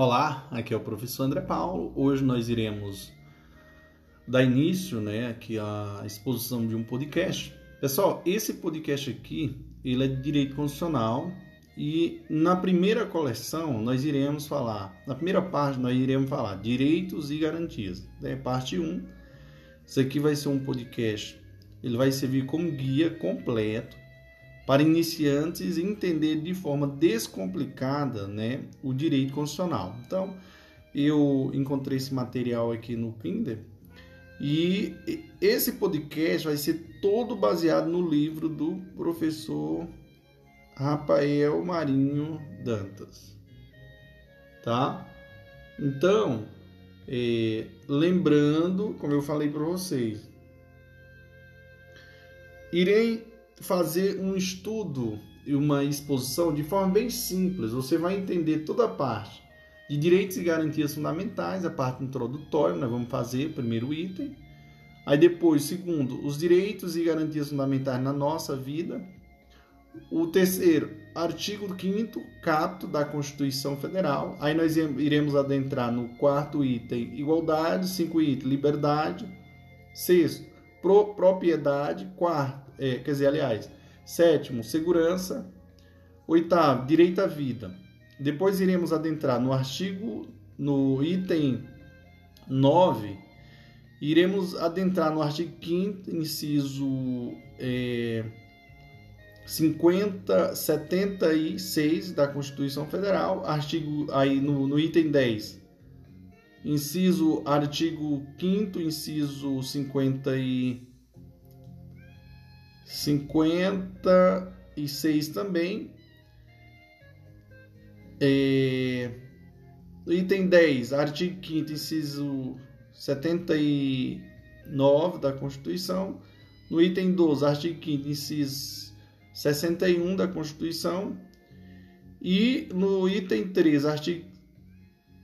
Olá, aqui é o professor André Paulo. Hoje nós iremos dar início, né, aqui à exposição de um podcast. Pessoal, esse podcast aqui, ele é de direito constitucional e na primeira coleção nós iremos falar, na primeira parte nós iremos falar direitos e garantias, né? Parte 1. Isso aqui vai ser um podcast, ele vai servir como guia completo para iniciantes entender de forma descomplicada né, o direito constitucional. Então, eu encontrei esse material aqui no Pinder e esse podcast vai ser todo baseado no livro do professor Rafael Marinho Dantas. Tá? Então, é, lembrando, como eu falei para vocês, irei fazer um estudo e uma exposição de forma bem simples. Você vai entender toda a parte de direitos e garantias fundamentais, a parte introdutória, nós vamos fazer o primeiro item. Aí depois, segundo, os direitos e garantias fundamentais na nossa vida. O terceiro, artigo 5 capto da Constituição Federal. Aí nós iremos adentrar no quarto item, igualdade, cinco item, liberdade. Sexto, pro, propriedade. Quarto, é, quer dizer, aliás, sétimo, segurança. Oitavo, direito à vida. Depois iremos adentrar no artigo, no item 9, iremos adentrar no artigo 5 inciso é, 50, 76 da Constituição Federal, artigo aí no, no item 10, inciso artigo 5 inciso 50 e 56 também. É, item 10, artigo 5 inciso 79 da Constituição. No item 12, artigo 5 inciso 61 da Constituição. E no item 3, artigo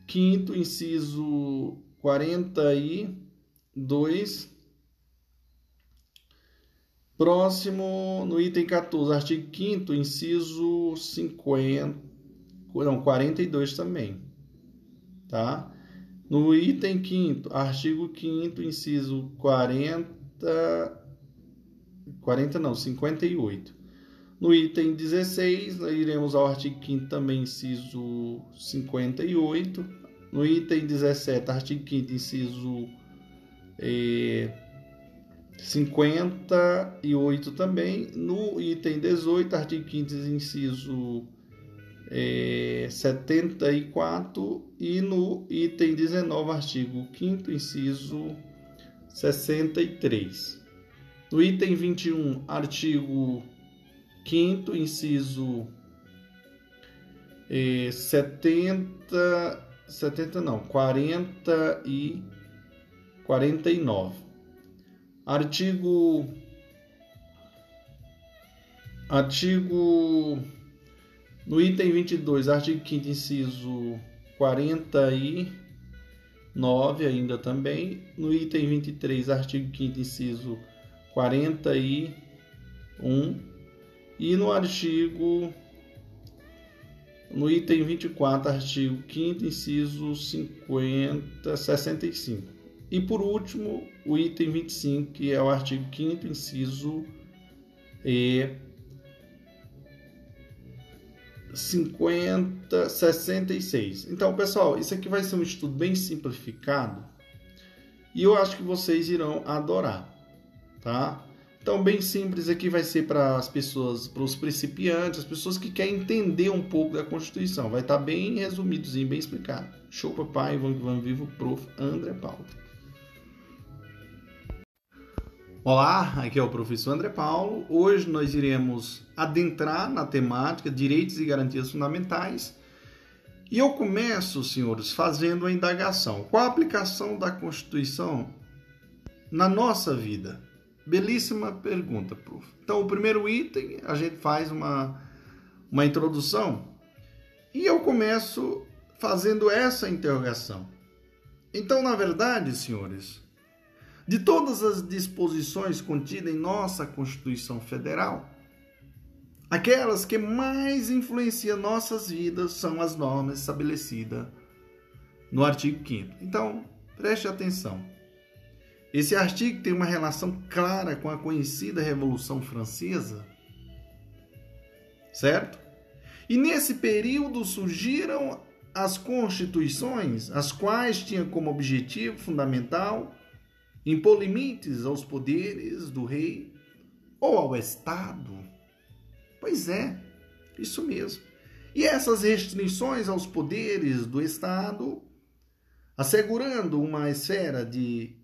5 inciso 42 Próximo, no item 14, artigo 5 inciso 50, não, 42 também, tá? No item 5 artigo 5 inciso 40, 40 não, 58. No item 16, nós iremos ao artigo 5 também, inciso 58. No item 17, artigo 5 inciso eh, 58 também. No item 18, artigo 5 inciso é, 74 e no item 19, artigo 5 inciso 63. No item 21, artigo 5 inciso é, 70, 70 não, 40 e 49. Artigo artigo no item 22, artigo 5 inciso 49 ainda também, no item 23, artigo 5 inciso 41 e no artigo no item 24, artigo 5 inciso 50 65. E por último, o item 25, que é o artigo 5 inciso e 50, 66. Então, pessoal, isso aqui vai ser um estudo bem simplificado e eu acho que vocês irão adorar, tá? Então, bem simples aqui vai ser para as pessoas, para os principiantes, as pessoas que querem entender um pouco da Constituição. Vai estar bem resumidozinho, bem explicado. Show, papai, vamos, vamos vivo, prof. André Paulo. Olá, aqui é o professor André Paulo. Hoje nós iremos adentrar na temática Direitos e Garantias Fundamentais. E eu começo, senhores, fazendo a indagação. Qual a aplicação da Constituição na nossa vida? Belíssima pergunta, prof. Então, o primeiro item, a gente faz uma, uma introdução e eu começo fazendo essa interrogação. Então, na verdade, senhores, de todas as disposições contidas em nossa Constituição Federal, aquelas que mais influenciam nossas vidas são as normas estabelecidas no artigo 5 Então, preste atenção. Esse artigo tem uma relação clara com a conhecida Revolução Francesa, certo? E nesse período surgiram as constituições, as quais tinham como objetivo fundamental impor limites aos poderes do rei ou ao Estado. Pois é, isso mesmo. E essas restrições aos poderes do Estado, assegurando uma esfera de,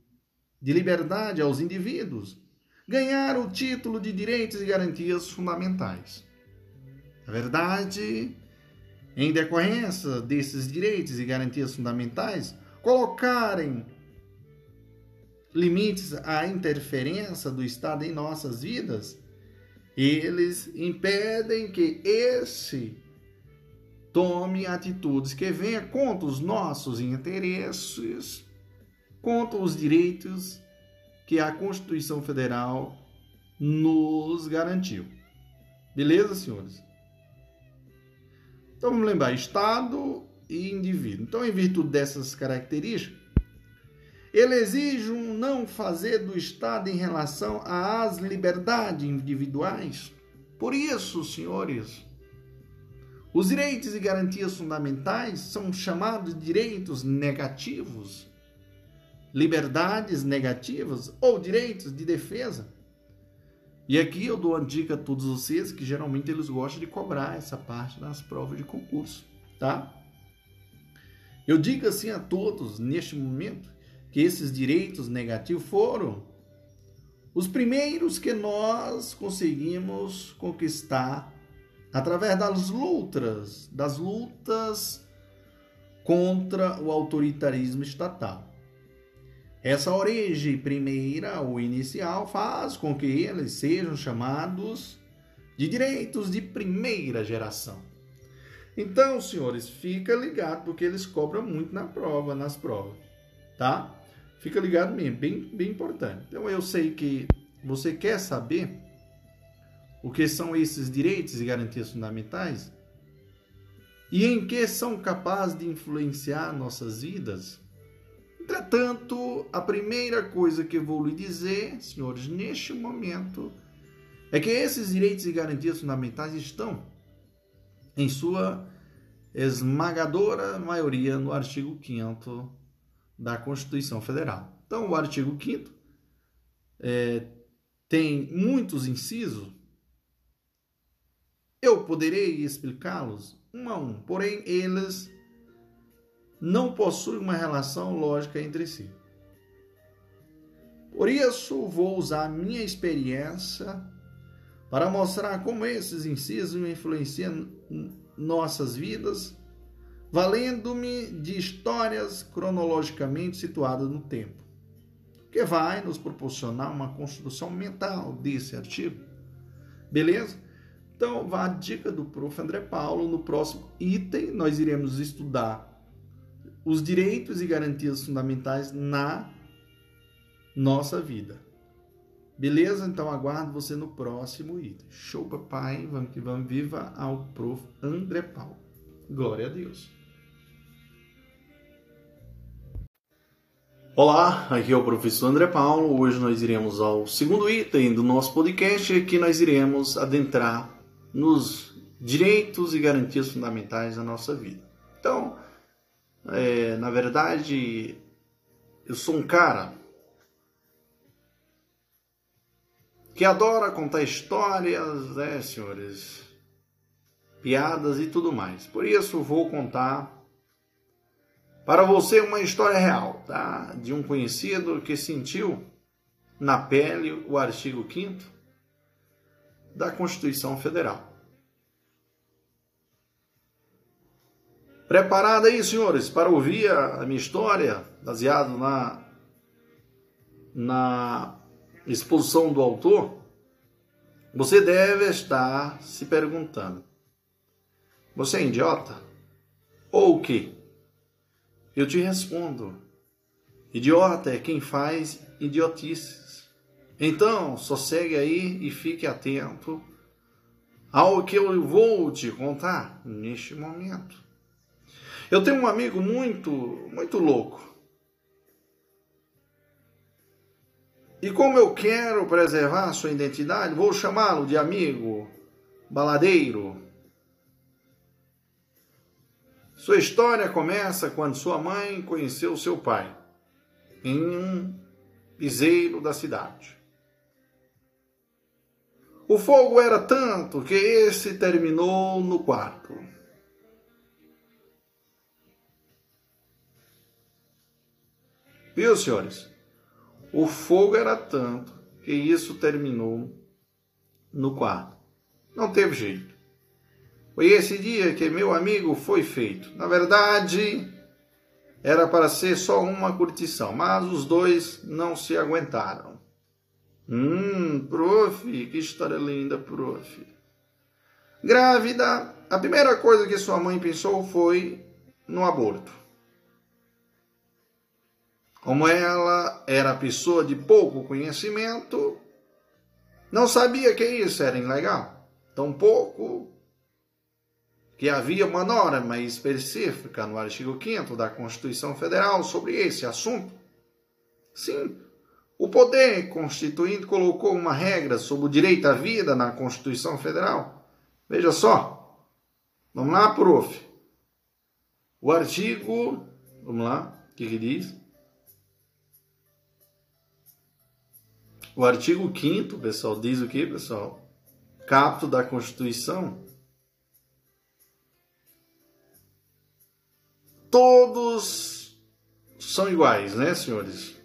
de liberdade aos indivíduos, ganharam o título de direitos e garantias fundamentais. Na verdade, em decorrência desses direitos e garantias fundamentais, colocarem limites à interferência do Estado em nossas vidas, eles impedem que esse tome atitudes que venham contra os nossos interesses, contra os direitos que a Constituição Federal nos garantiu. Beleza, senhores? Então vamos lembrar: Estado e indivíduo. Então, em virtude dessas características, ele exige um não fazer do Estado em relação às liberdades individuais. Por isso, senhores, os direitos e garantias fundamentais são chamados de direitos negativos, liberdades negativas ou direitos de defesa. E aqui eu dou uma dica a todos vocês que geralmente eles gostam de cobrar essa parte nas provas de concurso, tá? Eu digo assim a todos neste momento que esses direitos negativos foram os primeiros que nós conseguimos conquistar através das lutas, das lutas contra o autoritarismo estatal. Essa origem primeira ou inicial faz com que eles sejam chamados de direitos de primeira geração. Então, senhores, fica ligado porque eles cobram muito na prova, nas provas, tá? Fica ligado mesmo, bem, bem importante. Então eu sei que você quer saber o que são esses direitos e garantias fundamentais e em que são capazes de influenciar nossas vidas. Entretanto, a primeira coisa que eu vou lhe dizer, senhores, neste momento, é que esses direitos e garantias fundamentais estão em sua esmagadora maioria no artigo 5 da Constituição Federal. Então, o artigo 5 é, tem muitos incisos. Eu poderei explicá-los um a um, porém, eles não possuem uma relação lógica entre si. Por isso, vou usar minha experiência para mostrar como esses incisos influenciam nossas vidas valendo-me de histórias cronologicamente situadas no tempo, que vai nos proporcionar uma construção mental desse artigo. Beleza? Então, vá a dica do prof. André Paulo. No próximo item, nós iremos estudar os direitos e garantias fundamentais na nossa vida. Beleza? Então aguardo você no próximo item. Show, papai. Vamos que vamos. Viva ao prof. André Paulo. Glória a Deus. Olá, aqui é o professor André Paulo. Hoje nós iremos ao segundo item do nosso podcast, que nós iremos adentrar nos direitos e garantias fundamentais da nossa vida. Então, é, na verdade, eu sou um cara que adora contar histórias, né, senhores? Piadas e tudo mais. Por isso, vou contar para você, uma história real, tá? De um conhecido que sentiu na pele o artigo 5 da Constituição Federal. Preparado aí, senhores, para ouvir a minha história, baseado na, na exposição do autor? Você deve estar se perguntando: você é idiota? Ou o quê? Eu te respondo: idiota é quem faz idiotices. Então, sossegue aí e fique atento ao que eu vou te contar neste momento. Eu tenho um amigo muito, muito louco. E como eu quero preservar sua identidade, vou chamá-lo de amigo baladeiro. Sua história começa quando sua mãe conheceu seu pai em um piseiro da cidade. O fogo era tanto que esse terminou no quarto. Viu, senhores? O fogo era tanto que isso terminou no quarto. Não teve jeito. Foi esse dia que meu amigo foi feito. Na verdade, era para ser só uma curtição, mas os dois não se aguentaram. Hum, prof, que história linda, prof. Grávida, a primeira coisa que sua mãe pensou foi no aborto. Como ela era pessoa de pouco conhecimento, não sabia que isso era ilegal. Tampouco que havia uma norma específica no artigo 5 da Constituição Federal sobre esse assunto. Sim, o poder constituinte colocou uma regra sobre o direito à vida na Constituição Federal. Veja só. Vamos lá, prof. O artigo, vamos lá, o que, que diz? O artigo 5 pessoal, diz o que, pessoal? Capto da Constituição. Todos são iguais, né, senhores?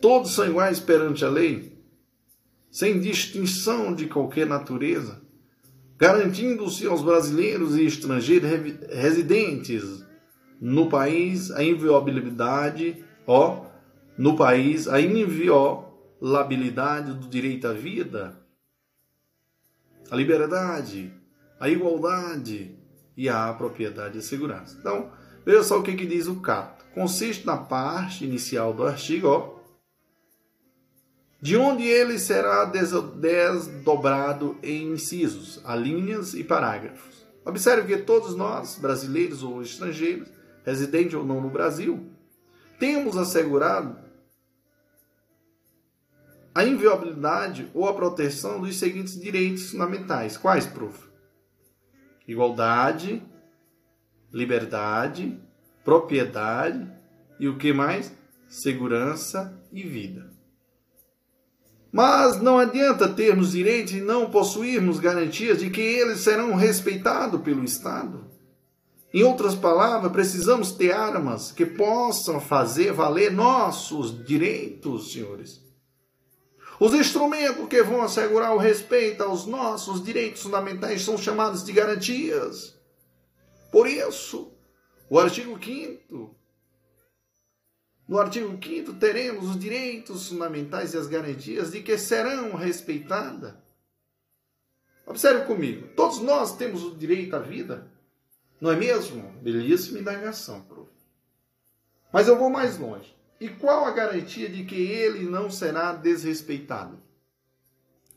Todos são iguais perante a lei, sem distinção de qualquer natureza, garantindo-se aos brasileiros e estrangeiros residentes no país a inviolabilidade, ó, no país a inviolabilidade do direito à vida, a liberdade, a igualdade e a propriedade e segurança. Então, veja só o que, que diz o capto. Consiste na parte inicial do artigo, ó, de onde ele será desdobrado em incisos, alíneas e parágrafos. Observe que todos nós, brasileiros ou estrangeiros, residentes ou não no Brasil, temos assegurado a inviolabilidade ou a proteção dos seguintes direitos fundamentais. Quais, prof? Igualdade, liberdade, propriedade e o que mais? Segurança e vida. Mas não adianta termos direitos e não possuirmos garantias de que eles serão respeitados pelo Estado. Em outras palavras, precisamos ter armas que possam fazer valer nossos direitos, senhores. Os instrumentos que vão assegurar o respeito aos nossos direitos fundamentais são chamados de garantias. Por isso, o artigo 5 no artigo 5 teremos os direitos fundamentais e as garantias de que serão respeitadas. Observe comigo, todos nós temos o direito à vida, não é mesmo? Belíssima indagação, prof. Mas eu vou mais longe. E qual a garantia de que ele não será desrespeitado?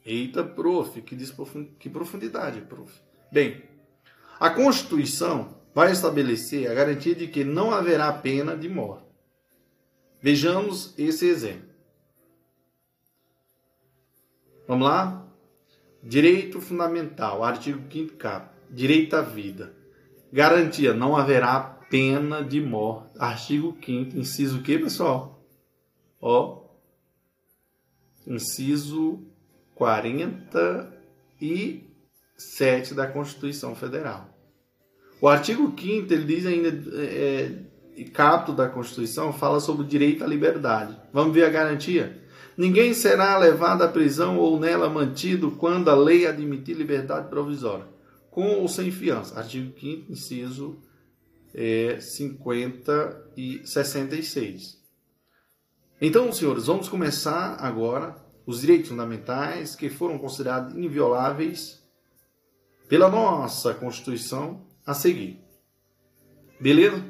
Eita, prof, que, que profundidade, prof. Bem, a Constituição vai estabelecer a garantia de que não haverá pena de morte. Vejamos esse exemplo. Vamos lá? Direito fundamental, artigo 5 cap. Direito à vida. Garantia, não haverá pena de morte. Artigo 5 inciso que, pessoal? Ó. Inciso 47 da Constituição Federal. O artigo 5 ele diz ainda, é, é capto da Constituição, fala sobre o direito à liberdade. Vamos ver a garantia? Ninguém será levado à prisão ou nela mantido quando a lei admitir liberdade provisória, com ou sem fiança. Artigo 5 inciso é, 50 e 66. Então, senhores, vamos começar agora os direitos fundamentais que foram considerados invioláveis pela nossa Constituição a seguir. Beleza?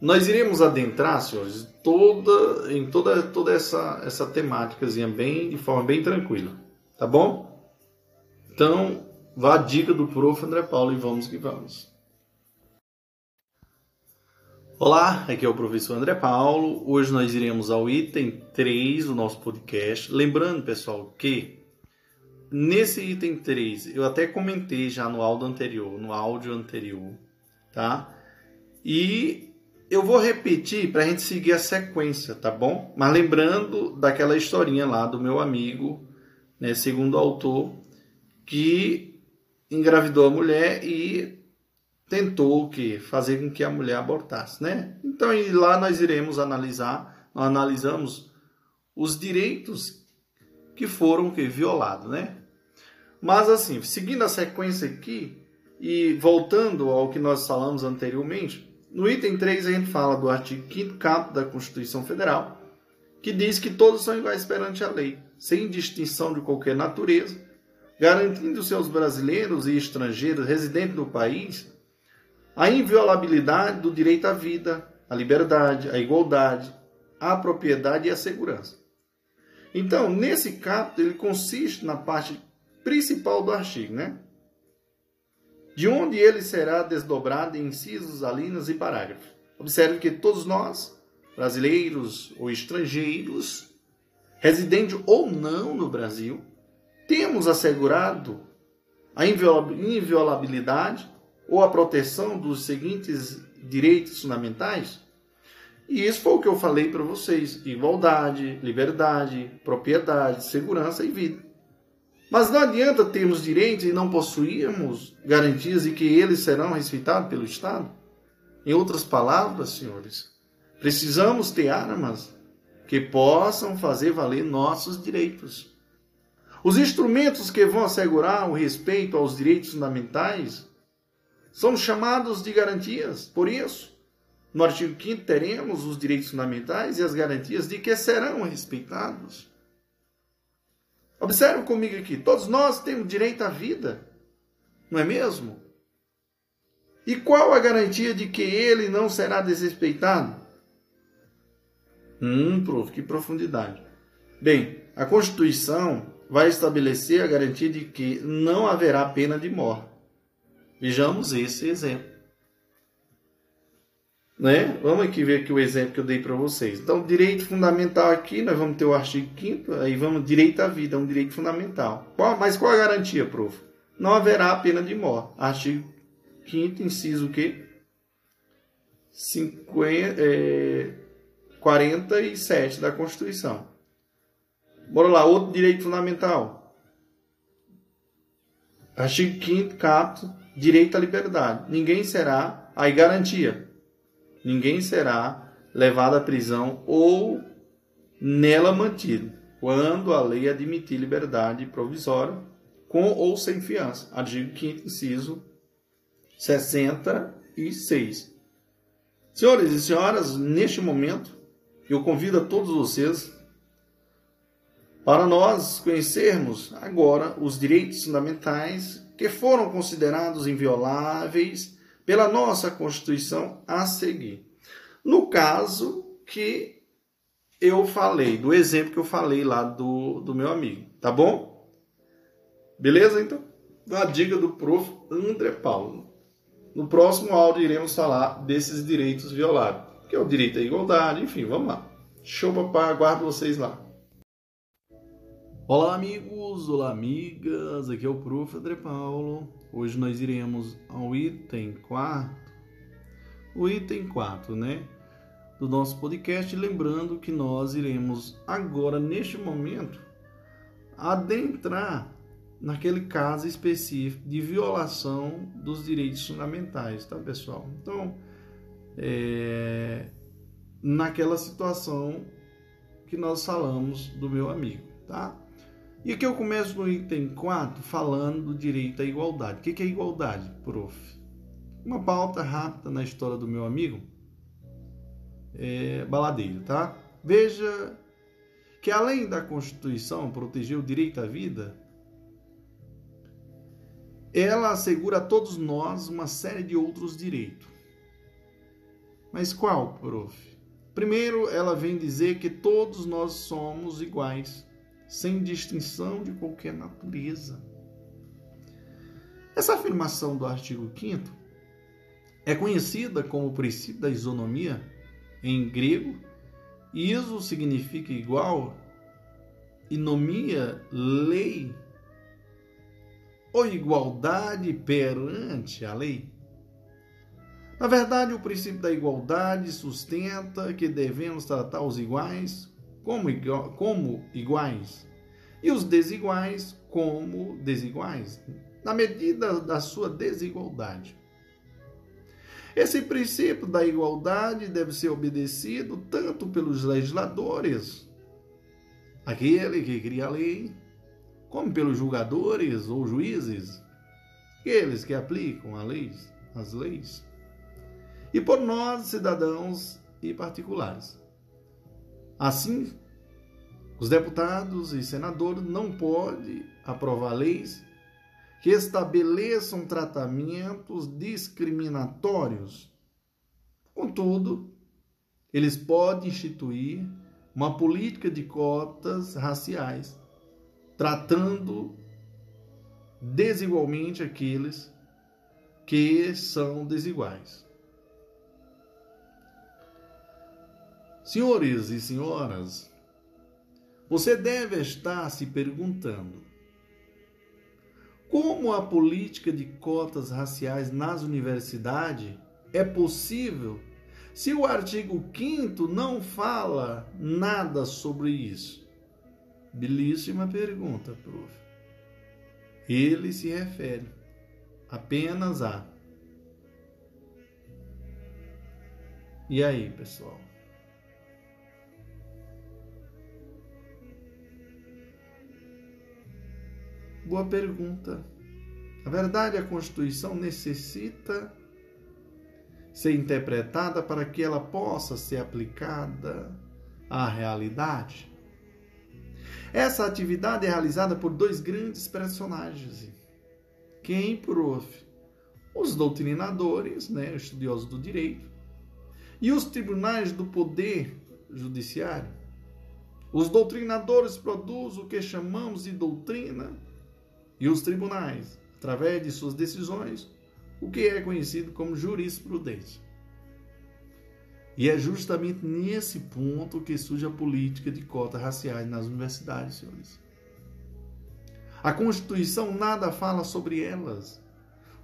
Nós iremos adentrar, senhores, toda, em toda, toda essa, essa temática bem, de forma bem tranquila. Tá bom? Então, Vá a dica do prof. André Paulo e vamos que vamos. Olá, aqui é o professor André Paulo. Hoje nós iremos ao item 3 do nosso podcast. Lembrando, pessoal, que nesse item 3, eu até comentei já no áudio anterior, no áudio anterior, tá? E eu vou repetir para a gente seguir a sequência, tá bom? Mas lembrando daquela historinha lá do meu amigo, né, segundo o autor, que engravidou a mulher e tentou o quê? Fazer com que a mulher abortasse, né? Então lá nós iremos analisar, nós analisamos os direitos que foram que violados, né? Mas assim, seguindo a sequência aqui e voltando ao que nós falamos anteriormente, no item 3 a gente fala do artigo 5 caput da Constituição Federal, que diz que todos são iguais perante a lei, sem distinção de qualquer natureza, garantindo seus brasileiros e estrangeiros residentes do país a inviolabilidade do direito à vida, à liberdade, à igualdade, à propriedade e à segurança. Então, nesse caput, ele consiste na parte principal do artigo, né? De onde ele será desdobrado em incisos, alíneas e parágrafos. Observe que todos nós, brasileiros ou estrangeiros, residentes ou não no Brasil, temos assegurado a inviolabilidade ou a proteção dos seguintes direitos fundamentais? E isso foi o que eu falei para vocês: igualdade, liberdade, propriedade, segurança e vida. Mas não adianta termos direitos e não possuirmos garantias de que eles serão respeitados pelo Estado. Em outras palavras, senhores, precisamos ter armas que possam fazer valer nossos direitos. Os instrumentos que vão assegurar o respeito aos direitos fundamentais são chamados de garantias. Por isso, no artigo 5 teremos os direitos fundamentais e as garantias de que serão respeitados. Observe comigo aqui, todos nós temos direito à vida, não é mesmo? E qual a garantia de que ele não será desrespeitado? Hum, prof, que profundidade. Bem, a Constituição vai estabelecer a garantia de que não haverá pena de morte. Vejamos esse exemplo. Né? Vamos aqui ver aqui o exemplo que eu dei para vocês. Então, direito fundamental aqui, nós vamos ter o artigo 5 aí vamos direito à vida, é um direito fundamental. Qual, mas qual a garantia, prof? Não haverá pena de morte. Artigo 5 inciso o quê? 50, é, 47 da Constituição. Bora lá, outro direito fundamental. Artigo 5 capto, direito à liberdade. Ninguém será, aí garantia, ninguém será levado à prisão ou nela mantido, quando a lei admitir liberdade provisória, com ou sem fiança. Artigo 5 inciso 66. Senhores e senhoras, neste momento, eu convido a todos vocês para nós conhecermos agora os direitos fundamentais que foram considerados invioláveis pela nossa Constituição a seguir. No caso que eu falei, do exemplo que eu falei lá do, do meu amigo, tá bom? Beleza? Então, a dica do prof. André Paulo. No próximo áudio iremos falar desses direitos violados, que é o direito à igualdade, enfim, vamos lá. Show, papai, aguardo vocês lá. Olá, amigos, olá, amigas, aqui é o Prof. André Paulo. Hoje nós iremos ao item 4, o item 4, né, do nosso podcast. Lembrando que nós iremos agora, neste momento, adentrar naquele caso específico de violação dos direitos fundamentais, tá, pessoal? Então, é, naquela situação que nós falamos do meu amigo, tá? E aqui eu começo no item 4 falando do direito à igualdade. O que é igualdade, prof? Uma pauta rápida na história do meu amigo é, Baladeiro, tá? Veja que além da Constituição proteger o direito à vida, ela assegura a todos nós uma série de outros direitos. Mas qual, prof? Primeiro, ela vem dizer que todos nós somos iguais sem distinção de qualquer natureza. Essa afirmação do artigo 5 é conhecida como o princípio da isonomia em grego. Iso significa igual, inomia, lei, ou igualdade perante a lei. Na verdade, o princípio da igualdade sustenta que devemos tratar os iguais como, como iguais e os desiguais como desiguais, na medida da sua desigualdade. Esse princípio da igualdade deve ser obedecido tanto pelos legisladores, aquele que cria a lei, como pelos julgadores ou juízes, aqueles que aplicam a as leis e por nós, cidadãos e particulares. Assim, os deputados e senadores não podem aprovar leis que estabeleçam tratamentos discriminatórios. Contudo, eles podem instituir uma política de cotas raciais, tratando desigualmente aqueles que são desiguais. Senhores e senhoras, você deve estar se perguntando: como a política de cotas raciais nas universidades é possível se o artigo 5 não fala nada sobre isso? Belíssima pergunta, prof. Ele se refere apenas a. E aí, pessoal? Boa pergunta. Na verdade, a Constituição necessita ser interpretada para que ela possa ser aplicada à realidade. Essa atividade é realizada por dois grandes personagens. Quem, prof? Os doutrinadores, né, estudiosos do direito, e os tribunais do poder judiciário. Os doutrinadores produzem o que chamamos de doutrina e os tribunais, através de suas decisões, o que é conhecido como jurisprudência. E é justamente nesse ponto que surge a política de cotas raciais nas universidades, senhores. A Constituição nada fala sobre elas.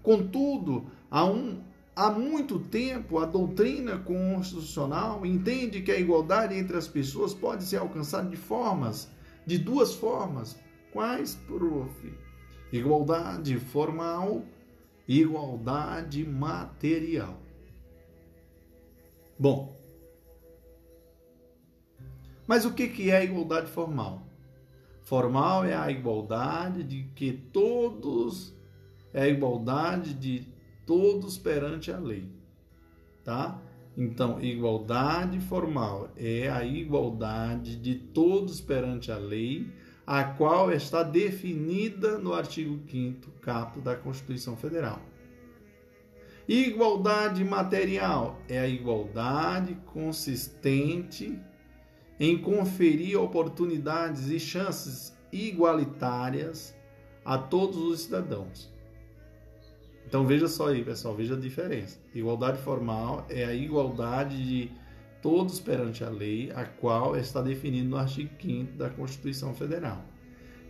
Contudo, há, um, há muito tempo, a doutrina constitucional entende que a igualdade entre as pessoas pode ser alcançada de formas, de duas formas. Quais, prof? Igualdade formal igualdade material. Bom, mas o que é a igualdade formal? Formal é a igualdade de que todos é a igualdade de todos perante a lei, tá? Então, igualdade formal é a igualdade de todos perante a lei a qual está definida no artigo 5 caput da Constituição Federal. Igualdade material é a igualdade consistente em conferir oportunidades e chances igualitárias a todos os cidadãos. Então veja só aí, pessoal, veja a diferença. Igualdade formal é a igualdade de todos perante a lei, a qual está definido no artigo 5 da Constituição Federal.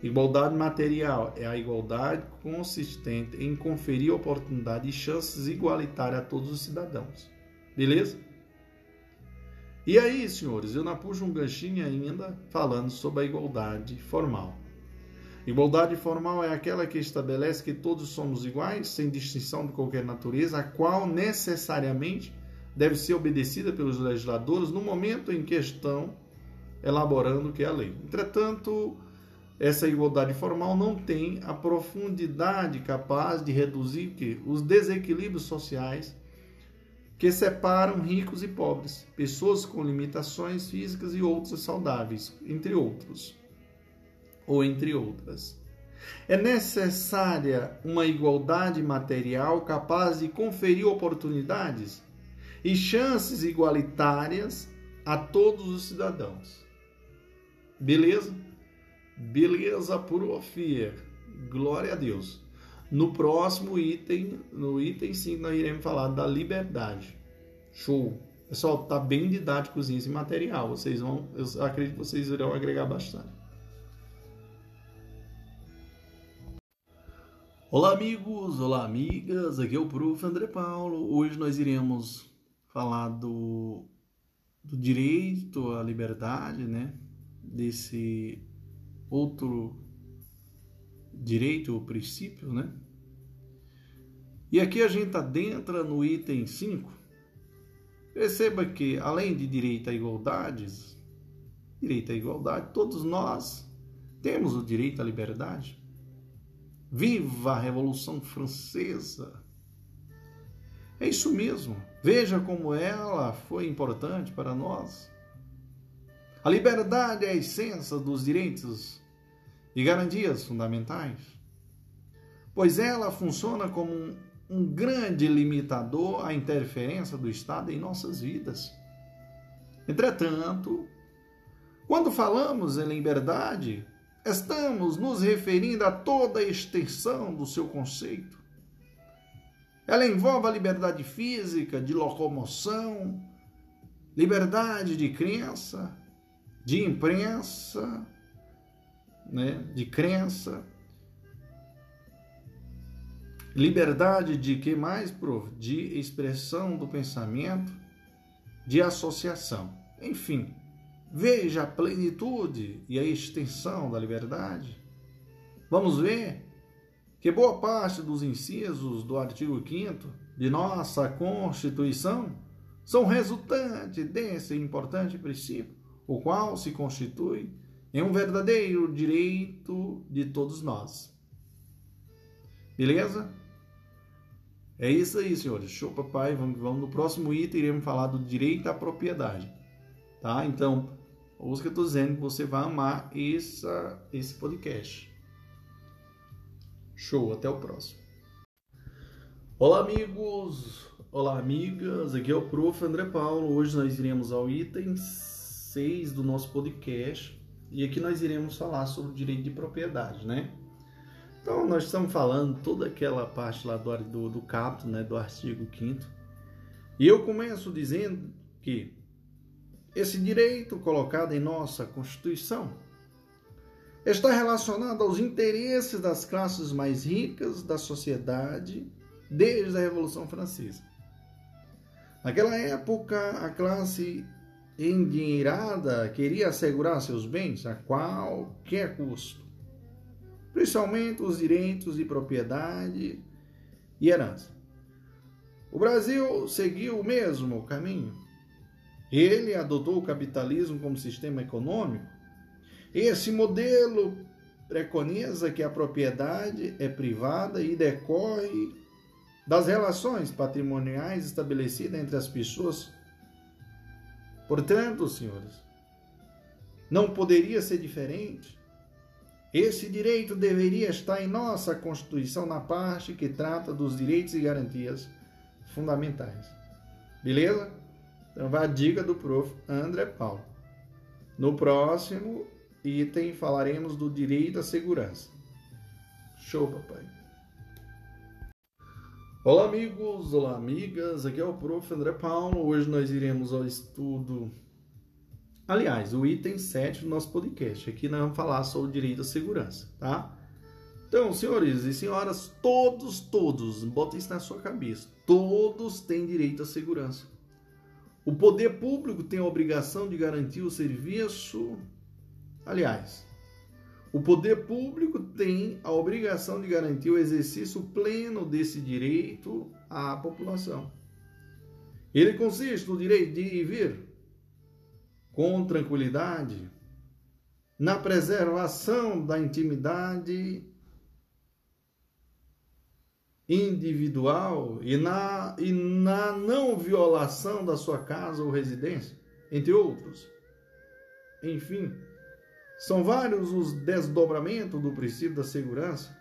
Igualdade material é a igualdade consistente em conferir oportunidade e chances igualitárias a todos os cidadãos. Beleza? E aí, senhores, eu não puxo um ganchinho ainda falando sobre a igualdade formal. Igualdade formal é aquela que estabelece que todos somos iguais, sem distinção de qualquer natureza, a qual necessariamente deve ser obedecida pelos legisladores no momento em que estão elaborando o que é a lei. Entretanto, essa igualdade formal não tem a profundidade capaz de reduzir que os desequilíbrios sociais que separam ricos e pobres, pessoas com limitações físicas e outras saudáveis, entre outros, ou entre outras. É necessária uma igualdade material capaz de conferir oportunidades e chances igualitárias a todos os cidadãos. Beleza? Beleza, prof. Glória a Deus. No próximo item, no item 5, nós iremos falar da liberdade. Show! Pessoal, tá bem didático esse material. Vocês vão, eu acredito que vocês irão agregar bastante. Olá, amigos! Olá, amigas! Aqui é o Prof. André Paulo. Hoje nós iremos falar do, do direito à liberdade, né? Desse outro direito ou princípio, né? E aqui a gente adentra no item 5. Perceba que, além de direito à igualdade, direito à igualdade, todos nós temos o direito à liberdade. Viva a Revolução Francesa! É isso mesmo. Veja como ela foi importante para nós. A liberdade é a essência dos direitos e garantias fundamentais, pois ela funciona como um, um grande limitador à interferência do Estado em nossas vidas. Entretanto, quando falamos em liberdade, estamos nos referindo a toda a extensão do seu conceito. Ela envolve a liberdade física, de locomoção, liberdade de crença, de imprensa, né, de crença, liberdade de que mais, prof? De expressão do pensamento, de associação. Enfim, veja a plenitude e a extensão da liberdade. Vamos ver que boa parte dos incisos do artigo 5 de nossa Constituição são resultante desse importante princípio, o qual se constitui é um verdadeiro direito de todos nós. Beleza? É isso aí, senhores. Show, papai. Vamos, vamos no próximo item, iremos falar do direito à propriedade. Tá? Então, ouça que eu estou dizendo você vai amar essa, esse podcast. Show, até o próximo. Olá, amigos! Olá, amigas! Aqui é o Prof. André Paulo. Hoje nós iremos ao item 6 do nosso podcast e aqui nós iremos falar sobre o direito de propriedade, né? Então, nós estamos falando toda aquela parte lá do, do, do capto, né, do artigo 5 E eu começo dizendo que esse direito colocado em nossa Constituição está relacionado aos interesses das classes mais ricas da sociedade desde a Revolução Francesa. Naquela época, a classe endinheirada queria assegurar seus bens a qualquer custo, principalmente os direitos de propriedade e herança. O Brasil seguiu o mesmo caminho. Ele adotou o capitalismo como sistema econômico. Esse modelo preconiza que a propriedade é privada e decorre das relações patrimoniais estabelecidas entre as pessoas Portanto, senhores, não poderia ser diferente. Esse direito deveria estar em nossa Constituição na parte que trata dos direitos e garantias fundamentais. Beleza? Então vai a dica do prof. André Paulo. No próximo item falaremos do direito à segurança. Show, papai. Olá, amigos, olá, amigas. Aqui é o Prof. André Paulo. Hoje nós iremos ao estudo. Aliás, o item 7 do nosso podcast. Aqui nós vamos falar sobre o direito à segurança, tá? Então, senhores e senhoras, todos, todos, bota isso na sua cabeça. Todos têm direito à segurança. O poder público tem a obrigação de garantir o serviço. Aliás, o poder público tem a obrigação de garantir o exercício pleno desse direito à população. Ele consiste no direito de ir e vir com tranquilidade, na preservação da intimidade individual e na, e na não violação da sua casa ou residência, entre outros. Enfim, são vários os desdobramentos do princípio da segurança,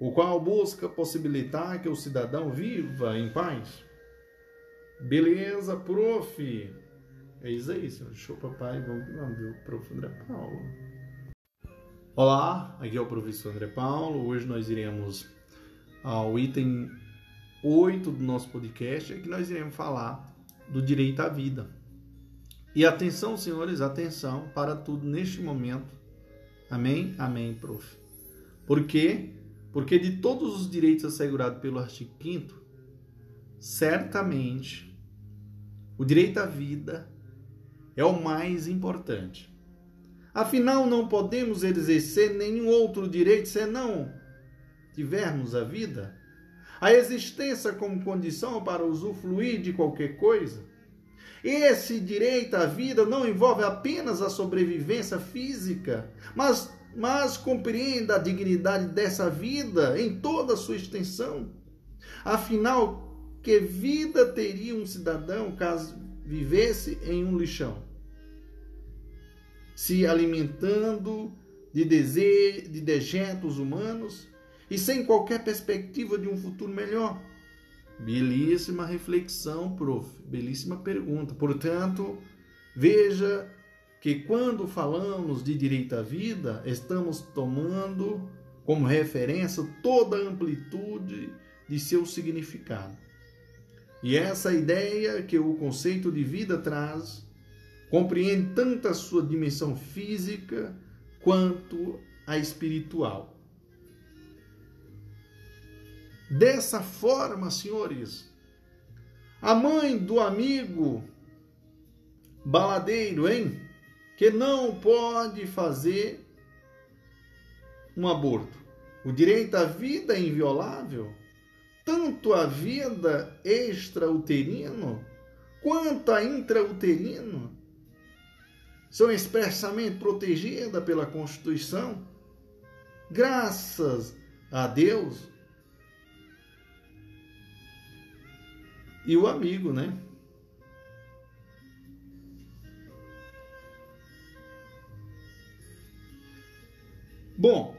o qual busca possibilitar que o cidadão viva em paz. Beleza, prof. É isso aí, senhor. Show, papai. Vamos lá, meu prof. André Paulo. Olá, aqui é o professor André Paulo. Hoje nós iremos ao item 8 do nosso podcast, é que nós iremos falar do direito à vida. E atenção, senhores, atenção para tudo neste momento. Amém? Amém, prof. Por quê? Porque de todos os direitos assegurados pelo artigo 5 certamente o direito à vida é o mais importante. Afinal, não podemos exercer nenhum outro direito senão tivermos a vida, a existência como condição para usufruir de qualquer coisa. Esse direito à vida não envolve apenas a sobrevivência física, mas, mas compreenda a dignidade dessa vida em toda a sua extensão. Afinal, que vida teria um cidadão caso vivesse em um lixão? se alimentando de, dese... de dejetos humanos e sem qualquer perspectiva de um futuro melhor? Belíssima reflexão, prof. Belíssima pergunta. Portanto, veja que quando falamos de direito à vida, estamos tomando como referência toda a amplitude de seu significado. E essa ideia que o conceito de vida traz compreende tanto a sua dimensão física quanto a espiritual. Dessa forma, senhores, a mãe do amigo baladeiro, hein, que não pode fazer um aborto. O direito à vida é inviolável, tanto a vida extrauterino quanto a intrauterino são expressamente protegidas pela Constituição. Graças a Deus. E o amigo, né? Bom,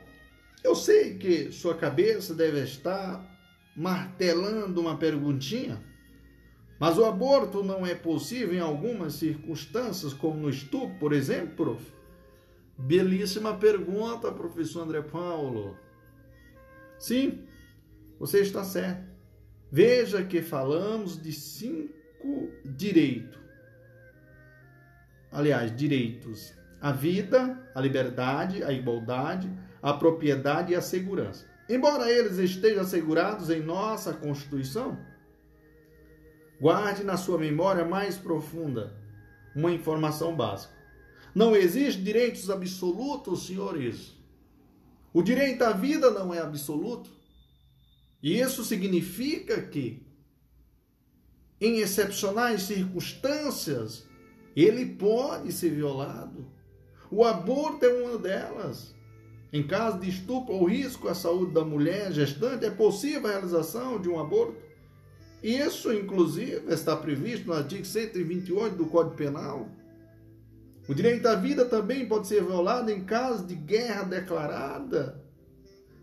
eu sei que sua cabeça deve estar martelando uma perguntinha. Mas o aborto não é possível em algumas circunstâncias, como no estupro, por exemplo, prof? Belíssima pergunta, professor André Paulo. Sim, você está certo. Veja que falamos de cinco direitos. Aliás, direitos: a vida, a liberdade, a igualdade, a propriedade e a segurança. Embora eles estejam assegurados em nossa Constituição, Guarde na sua memória mais profunda uma informação básica. Não existe direitos absolutos, senhores. O direito à vida não é absoluto. E isso significa que, em excepcionais circunstâncias, ele pode ser violado. O aborto é uma delas. Em caso de estupro ou risco à saúde da mulher gestante, é possível a realização de um aborto. Isso, inclusive, está previsto no artigo 128 do Código Penal. O direito à vida também pode ser violado em caso de guerra declarada.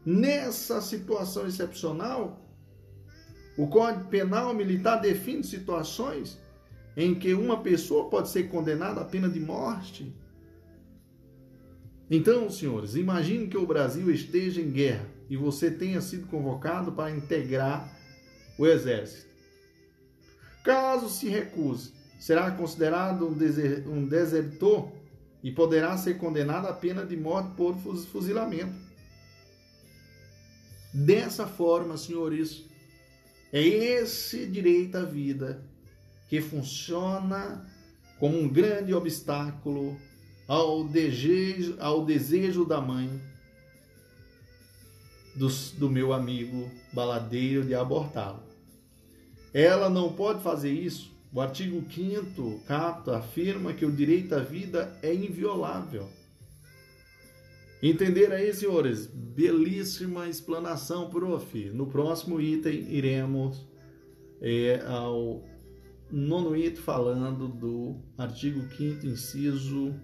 Nessa situação excepcional, o Código Penal Militar define situações em que uma pessoa pode ser condenada à pena de morte. Então, senhores, imagine que o Brasil esteja em guerra e você tenha sido convocado para integrar o exército. Caso se recuse, será considerado um desertor e poderá ser condenado à pena de morte por fuzilamento. Dessa forma, senhores, é esse direito à vida que funciona como um grande obstáculo ao desejo, ao desejo da mãe do, do meu amigo baladeiro de abortá-lo. Ela não pode fazer isso. O artigo 5 capto afirma que o direito à vida é inviolável. Entender aí, senhores? Belíssima explanação, prof. No próximo item, iremos é, ao nono item falando do artigo 5 inciso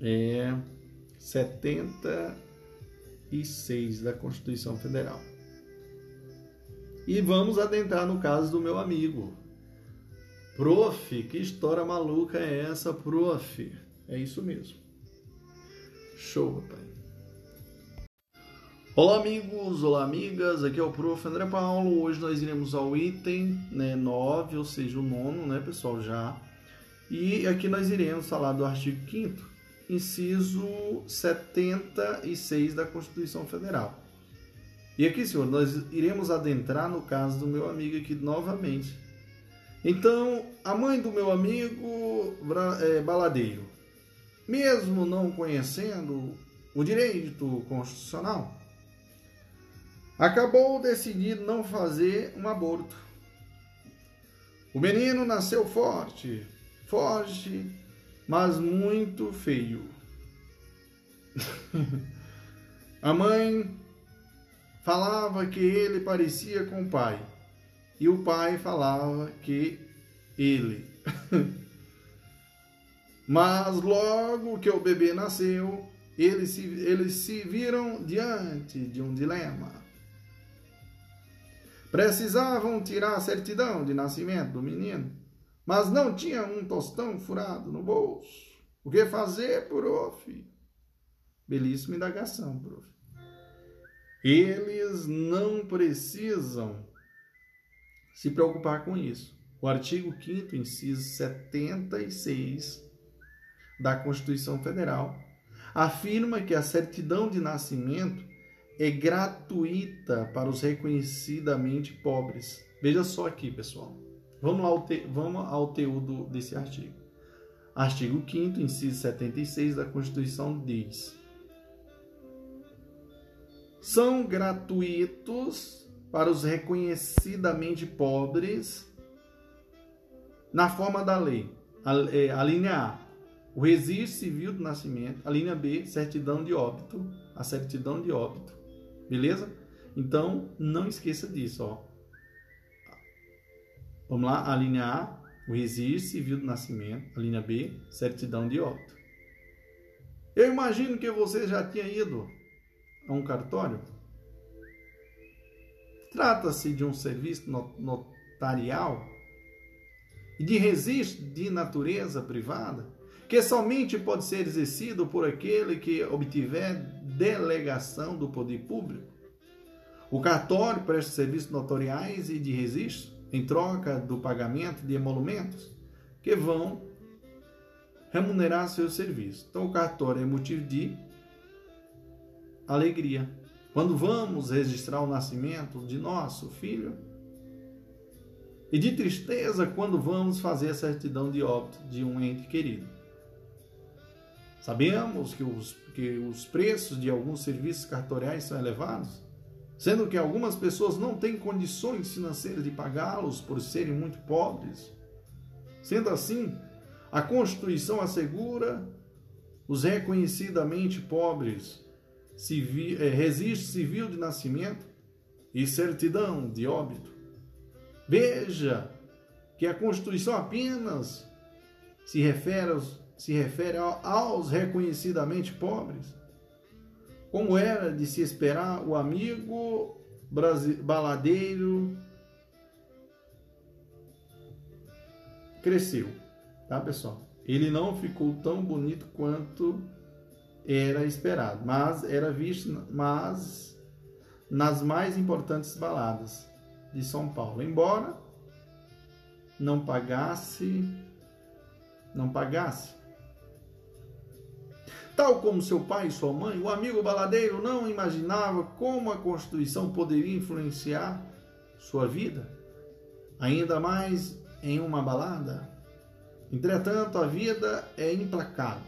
é, 70 6 da Constituição Federal. E vamos adentrar no caso do meu amigo. Prof, que história maluca é essa, prof? É isso mesmo. Show, rapaz. Olá amigos, olá amigas, aqui é o Prof. André Paulo. Hoje nós iremos ao item né, 9, ou seja, o nono, né, pessoal, já. E aqui nós iremos falar do artigo 5 inciso 76 da Constituição Federal. E aqui, senhor, nós iremos adentrar no caso do meu amigo aqui novamente. Então, a mãe do meu amigo é, baladeiro, mesmo não conhecendo o direito constitucional, acabou decidindo não fazer um aborto. O menino nasceu forte, forte, mas muito feio. A mãe falava que ele parecia com o pai, e o pai falava que ele. Mas logo que o bebê nasceu, eles se, eles se viram diante de um dilema. Precisavam tirar a certidão de nascimento do menino, mas não tinha um tostão furado no bolso. O que fazer, prof? Belíssima indagação, prof. Eles não precisam se preocupar com isso. O artigo 5 inciso 76 da Constituição Federal afirma que a certidão de nascimento é gratuita para os reconhecidamente pobres. Veja só aqui, pessoal. Vamos, ao, te, vamos ao teúdo desse artigo. Artigo 5 inciso 76 da Constituição diz: São gratuitos para os reconhecidamente pobres na forma da lei. A, é, a linha A, o registro civil do nascimento. A linha B, certidão de óbito. A certidão de óbito. Beleza? Então, não esqueça disso, ó. Vamos lá, a linha A, o registro civil do nascimento. A linha B, certidão de óbito. Eu imagino que você já tinha ido a um cartório. Trata-se de um serviço notarial e de registro de natureza privada que somente pode ser exercido por aquele que obtiver delegação do poder público. O cartório presta serviços notoriais e de registro em troca do pagamento de emolumentos que vão remunerar seu serviço. Então, o cartório é motivo de alegria. Quando vamos registrar o nascimento de nosso filho, e de tristeza quando vamos fazer a certidão de óbito de um ente querido. Sabemos que os, que os preços de alguns serviços cartoriais são elevados, sendo que algumas pessoas não têm condições financeiras de pagá-los por serem muito pobres. Sendo assim, a Constituição assegura os reconhecidamente pobres civil, é, registro civil de nascimento e certidão de óbito. Veja que a Constituição apenas se refere aos se refere aos reconhecidamente pobres. Como era de se esperar, o amigo baladeiro cresceu, tá pessoal? Ele não ficou tão bonito quanto era esperado, mas era visto mas nas mais importantes baladas de São Paulo, embora não pagasse não pagasse Tal como seu pai e sua mãe, o amigo baladeiro não imaginava como a Constituição poderia influenciar sua vida, ainda mais em uma balada. Entretanto, a vida é implacável.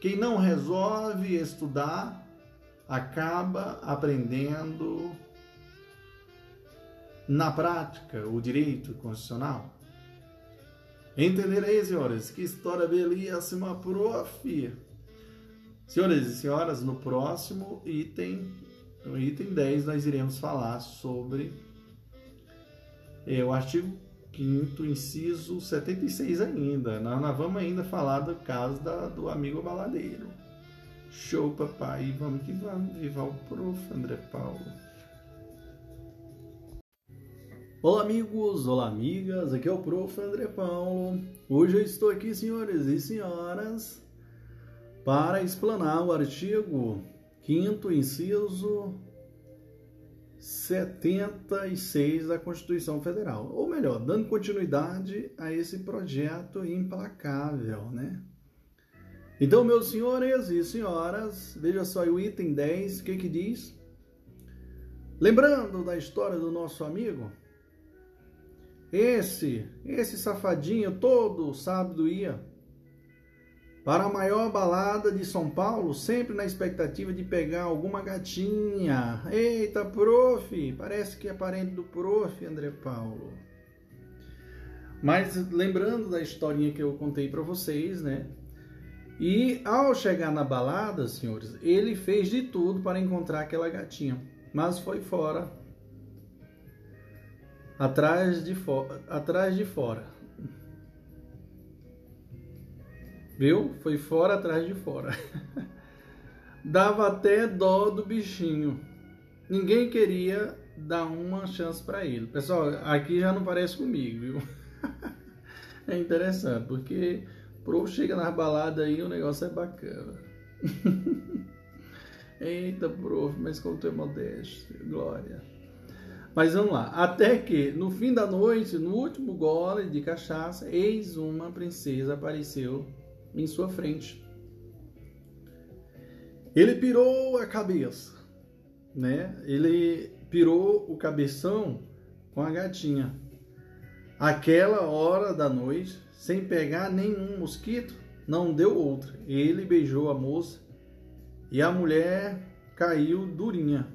Quem não resolve estudar acaba aprendendo na prática o direito constitucional. Entendereis, senhores, que história belíssima, prof. Senhores e senhoras, no próximo item, no item 10, nós iremos falar sobre é, o artigo 5 inciso 76 ainda. Nós, nós vamos ainda falar do caso da, do amigo baladeiro. Show, papai. Vamos que vamos. Viva o prof. André Paulo. Olá, amigos. Olá, amigas. Aqui é o prof. André Paulo. Hoje eu estou aqui, senhores e senhoras, para explanar o artigo 5 inciso 76 da Constituição Federal. Ou melhor, dando continuidade a esse projeto implacável, né? Então, meus senhores e senhoras, veja só o item 10, o que que diz? Lembrando da história do nosso amigo, esse, esse safadinho todo sábado ia para a maior balada de São Paulo, sempre na expectativa de pegar alguma gatinha. Eita, prof, parece que é parente do prof, André Paulo. Mas lembrando da historinha que eu contei para vocês, né? E ao chegar na balada, senhores, ele fez de tudo para encontrar aquela gatinha, mas foi fora. Atrás de, fora, atrás de fora. Viu? Foi fora atrás de fora. Dava até dó do bichinho. Ninguém queria dar uma chance para ele. Pessoal, aqui já não parece comigo, viu? é interessante, porque pro chega nas baladas aí o negócio é bacana. Eita, prof, mas como tu é modesto, glória. Mas vamos lá. Até que, no fim da noite, no último gole de cachaça, eis uma princesa apareceu em sua frente. Ele pirou a cabeça, né? Ele pirou o cabeção com a gatinha. Aquela hora da noite, sem pegar nenhum mosquito, não deu outra. Ele beijou a moça e a mulher caiu durinha.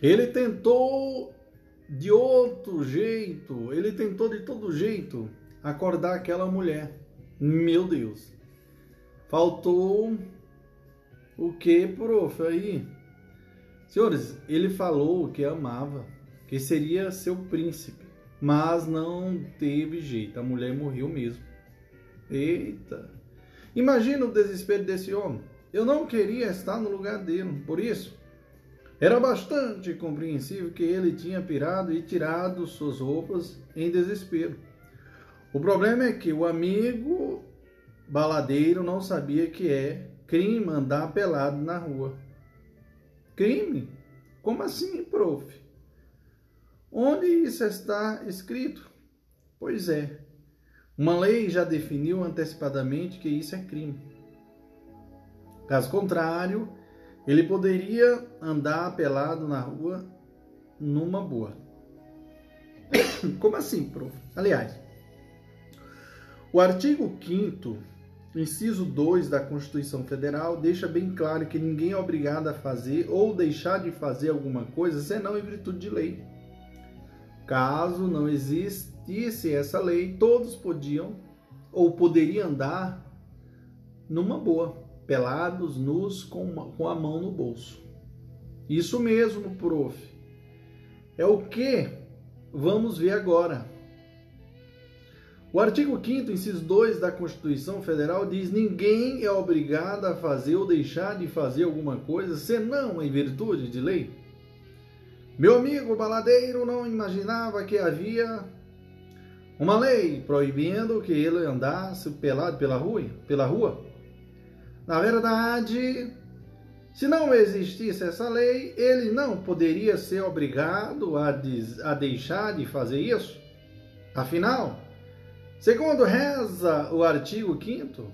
Ele tentou de outro jeito, ele tentou de todo jeito acordar aquela mulher. Meu Deus. Faltou o que, prof? Aí, senhores, ele falou que amava, que seria seu príncipe, mas não teve jeito, a mulher morreu mesmo. Eita! Imagina o desespero desse homem. Eu não queria estar no lugar dele, por isso era bastante compreensível que ele tinha pirado e tirado suas roupas em desespero. O problema é que o amigo baladeiro não sabia que é crime andar pelado na rua. Crime? Como assim, prof? Onde isso está escrito? Pois é, uma lei já definiu antecipadamente que isso é crime. Caso contrário, ele poderia andar pelado na rua numa boa. Como assim, prof? Aliás, o artigo 5 inciso 2 da Constituição Federal deixa bem claro que ninguém é obrigado a fazer ou deixar de fazer alguma coisa senão em virtude de lei. Caso não existisse essa lei, todos podiam ou poderiam andar numa boa pelados, nus, com, uma, com a mão no bolso. Isso mesmo, prof. É o que vamos ver agora. O artigo 5 inciso 2 da Constituição Federal diz: ninguém é obrigado a fazer ou deixar de fazer alguma coisa senão em virtude de lei. Meu amigo baladeiro não imaginava que havia uma lei proibindo que ele andasse pelado pela rua, pela rua. Na verdade, se não existisse essa lei, ele não poderia ser obrigado a, a deixar de fazer isso. Afinal, segundo reza o artigo 5,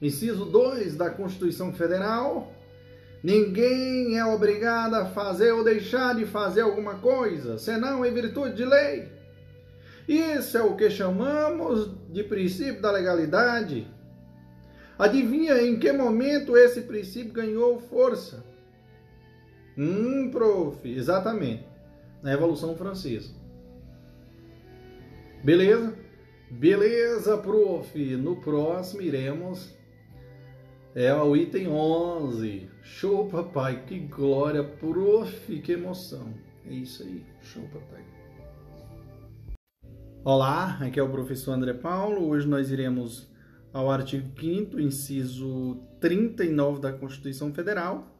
inciso 2 da Constituição Federal, ninguém é obrigado a fazer ou deixar de fazer alguma coisa, senão em virtude de lei. Isso é o que chamamos de princípio da legalidade Adivinha em que momento esse princípio ganhou força? Hum, prof, exatamente. Na Revolução Francesa. Beleza? Beleza, prof. No próximo iremos é o item 11. Show, papai. Que glória, prof. Que emoção. É isso aí. Show, papai. Olá, aqui é o professor André Paulo. Hoje nós iremos ao artigo 5 inciso 39 da Constituição Federal.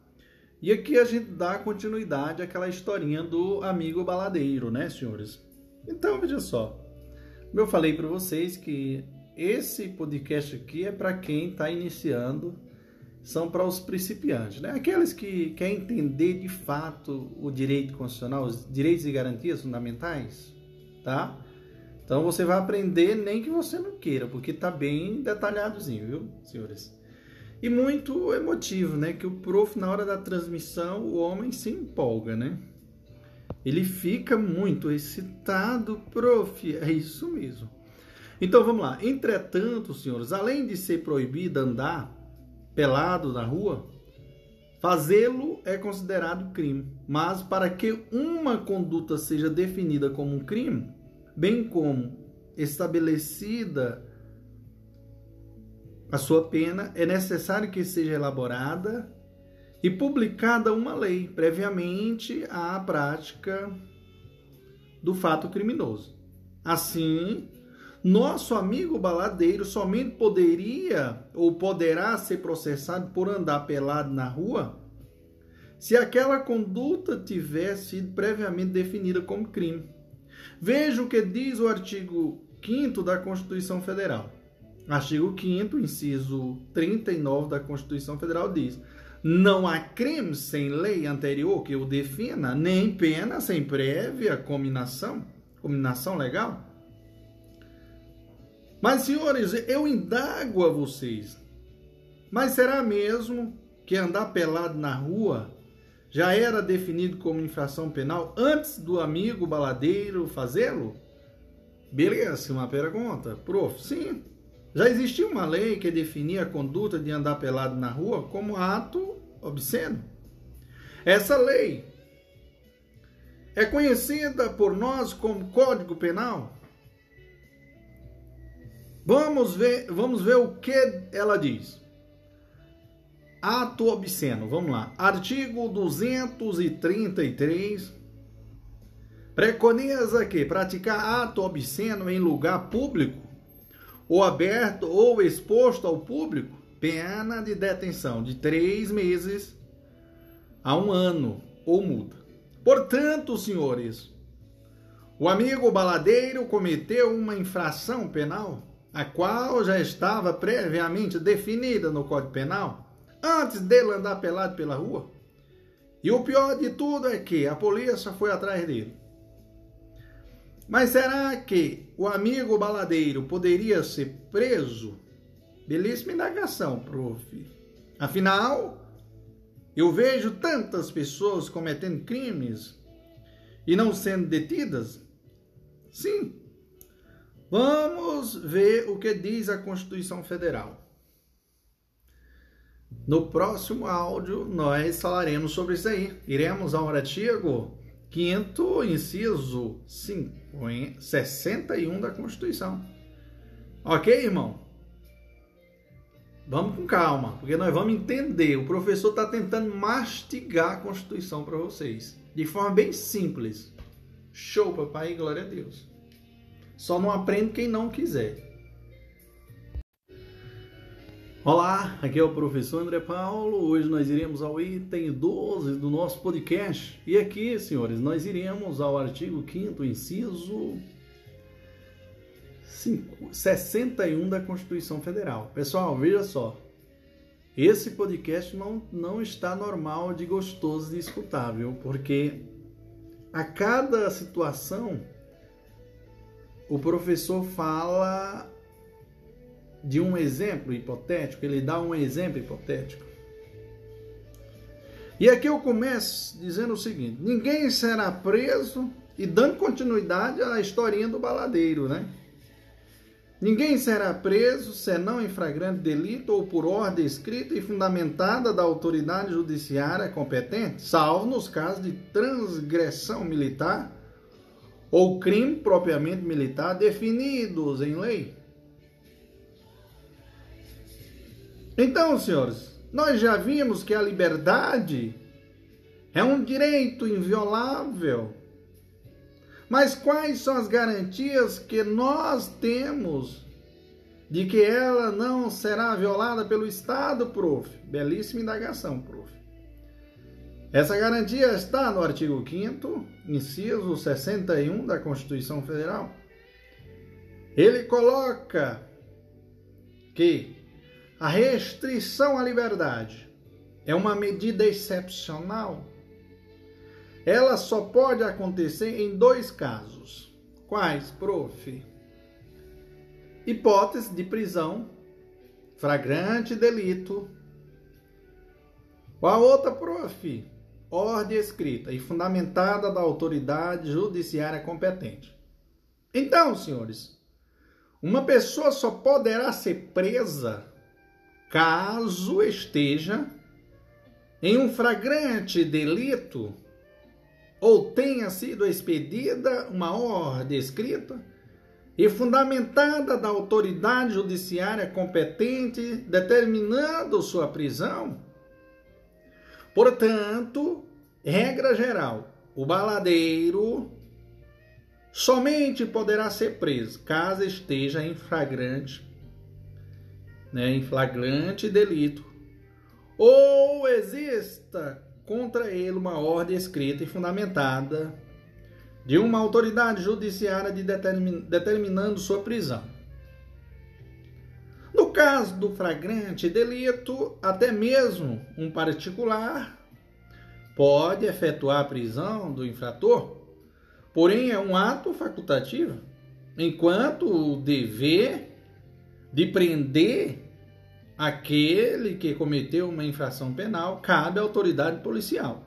E aqui a gente dá continuidade àquela historinha do amigo baladeiro, né, senhores? Então, veja só. Eu falei para vocês que esse podcast aqui é para quem está iniciando são para os principiantes, né? Aqueles que querem entender de fato o direito constitucional, os direitos e garantias fundamentais, tá? Então você vai aprender nem que você não queira, porque tá bem detalhadozinho, viu, senhores? E muito emotivo, né? Que o prof, na hora da transmissão, o homem se empolga, né? Ele fica muito excitado, prof. É isso mesmo. Então vamos lá. Entretanto, senhores, além de ser proibido andar pelado na rua, fazê-lo é considerado crime. Mas para que uma conduta seja definida como um crime, bem como estabelecida a sua pena, é necessário que seja elaborada e publicada uma lei previamente à prática do fato criminoso. Assim, nosso amigo baladeiro somente poderia ou poderá ser processado por andar pelado na rua se aquela conduta tivesse sido previamente definida como crime. Veja o que diz o artigo 5 da Constituição Federal. Artigo 5 inciso 39 da Constituição Federal diz: não há crime sem lei anterior que o defina, nem pena sem prévia combinação, combinação legal. Mas, senhores, eu indago a vocês. Mas será mesmo que andar pelado na rua já era definido como infração penal antes do amigo baladeiro fazê-lo? Beleza, uma pergunta. Prof, sim. Já existia uma lei que definia a conduta de andar pelado na rua como ato obsceno. Essa lei é conhecida por nós como Código Penal. Vamos ver, vamos ver o que ela diz. Ato obsceno, vamos lá. Artigo 233 preconiza que praticar ato obsceno em lugar público ou aberto ou exposto ao público, pena de detenção de três meses a um ano ou multa. Portanto, senhores, o amigo baladeiro cometeu uma infração penal, a qual já estava previamente definida no Código Penal, antes dele andar pelado pela rua. E o pior de tudo é que a polícia foi atrás dele. Mas será que o amigo baladeiro poderia ser preso? Belíssima indagação, prof. Afinal, eu vejo tantas pessoas cometendo crimes e não sendo detidas? Sim. Vamos ver o que diz a Constituição Federal. No próximo áudio, nós falaremos sobre isso aí. Iremos ao artigo Quinto, inciso 50, 61 da Constituição. Ok, irmão? Vamos com calma, porque nós vamos entender. O professor está tentando mastigar a Constituição para vocês, de forma bem simples. Show, papai, glória a Deus. Só não aprende quem não quiser. Olá, aqui é o professor André Paulo. Hoje nós iremos ao item 12 do nosso podcast. E aqui, senhores, nós iremos ao artigo 5 inciso 5, 61 da Constituição Federal. Pessoal, veja só. Esse podcast não, não está normal de gostoso de escutar, viu? Porque a cada situação o professor fala de um exemplo hipotético, ele dá um exemplo hipotético. E aqui eu começo dizendo o seguinte: ninguém será preso, e dando continuidade à historinha do baladeiro, né? Ninguém será preso senão em flagrante delito ou por ordem escrita e fundamentada da autoridade judiciária competente, salvo nos casos de transgressão militar ou crime propriamente militar definidos em lei. Então, senhores, nós já vimos que a liberdade é um direito inviolável. Mas quais são as garantias que nós temos de que ela não será violada pelo Estado, prof? Belíssima indagação, prof. Essa garantia está no artigo 5 inciso 61 da Constituição Federal. Ele coloca que a restrição à liberdade é uma medida excepcional? Ela só pode acontecer em dois casos. Quais, prof? Hipótese de prisão, flagrante delito. Qual outra, prof? Ordem escrita e fundamentada da autoridade judiciária competente. Então, senhores, uma pessoa só poderá ser presa caso esteja em um flagrante delito ou tenha sido expedida uma ordem escrita e fundamentada da autoridade judiciária competente determinando sua prisão. Portanto, regra geral, o baladeiro somente poderá ser preso caso esteja em flagrante, né, em flagrante delito, ou exista contra ele uma ordem escrita e fundamentada de uma autoridade judiciária de determin, determinando sua prisão. No caso do flagrante delito, até mesmo um particular pode efetuar a prisão do infrator porém é um ato facultativo, enquanto o dever de prender aquele que cometeu uma infração penal cabe à autoridade policial.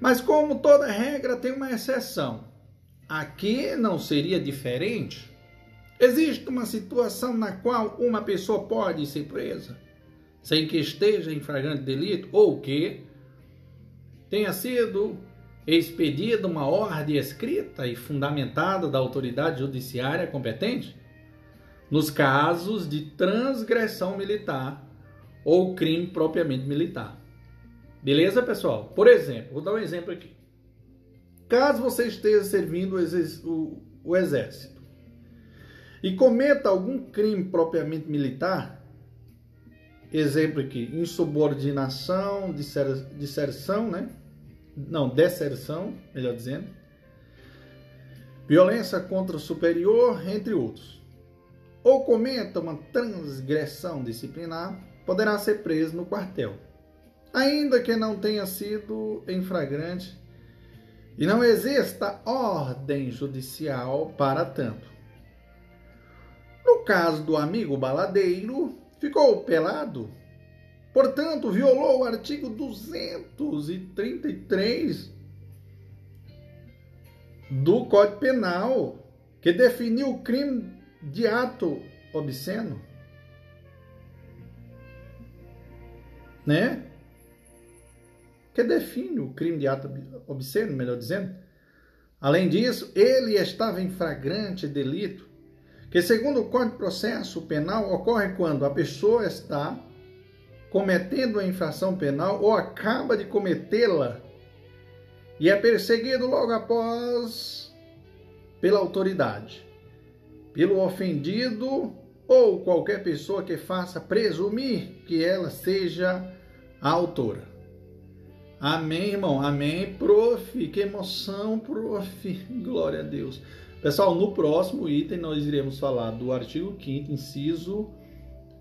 Mas como toda regra tem uma exceção, aqui não seria diferente. Existe uma situação na qual uma pessoa pode ser presa sem que esteja em flagrante delito ou que tenha sido expedida uma ordem escrita e fundamentada da autoridade judiciária competente nos casos de transgressão militar ou crime propriamente militar. Beleza, pessoal? Por exemplo, vou dar um exemplo aqui. Caso você esteja servindo o exército e cometa algum crime propriamente militar, exemplo aqui, insubordinação, disserção, né? não, deserção, melhor dizendo, violência contra o superior, entre outros. Ou cometa uma transgressão disciplinar, poderá ser preso no quartel, ainda que não tenha sido em flagrante e não exista ordem judicial para tanto. No caso do amigo baladeiro, ficou pelado Portanto, violou o artigo 233 do Código Penal, que definiu o crime de ato obsceno. Né? Que define o crime de ato obsceno, melhor dizendo. Além disso, ele estava em flagrante delito, que segundo o Código de Processo Penal ocorre quando a pessoa está cometendo a infração penal ou acaba de cometê-la e é perseguido logo após pela autoridade, pelo ofendido ou qualquer pessoa que faça presumir que ela seja a autora. Amém, irmão? Amém, prof. Que emoção, prof. Glória a Deus. Pessoal, no próximo item nós iremos falar do artigo 5 inciso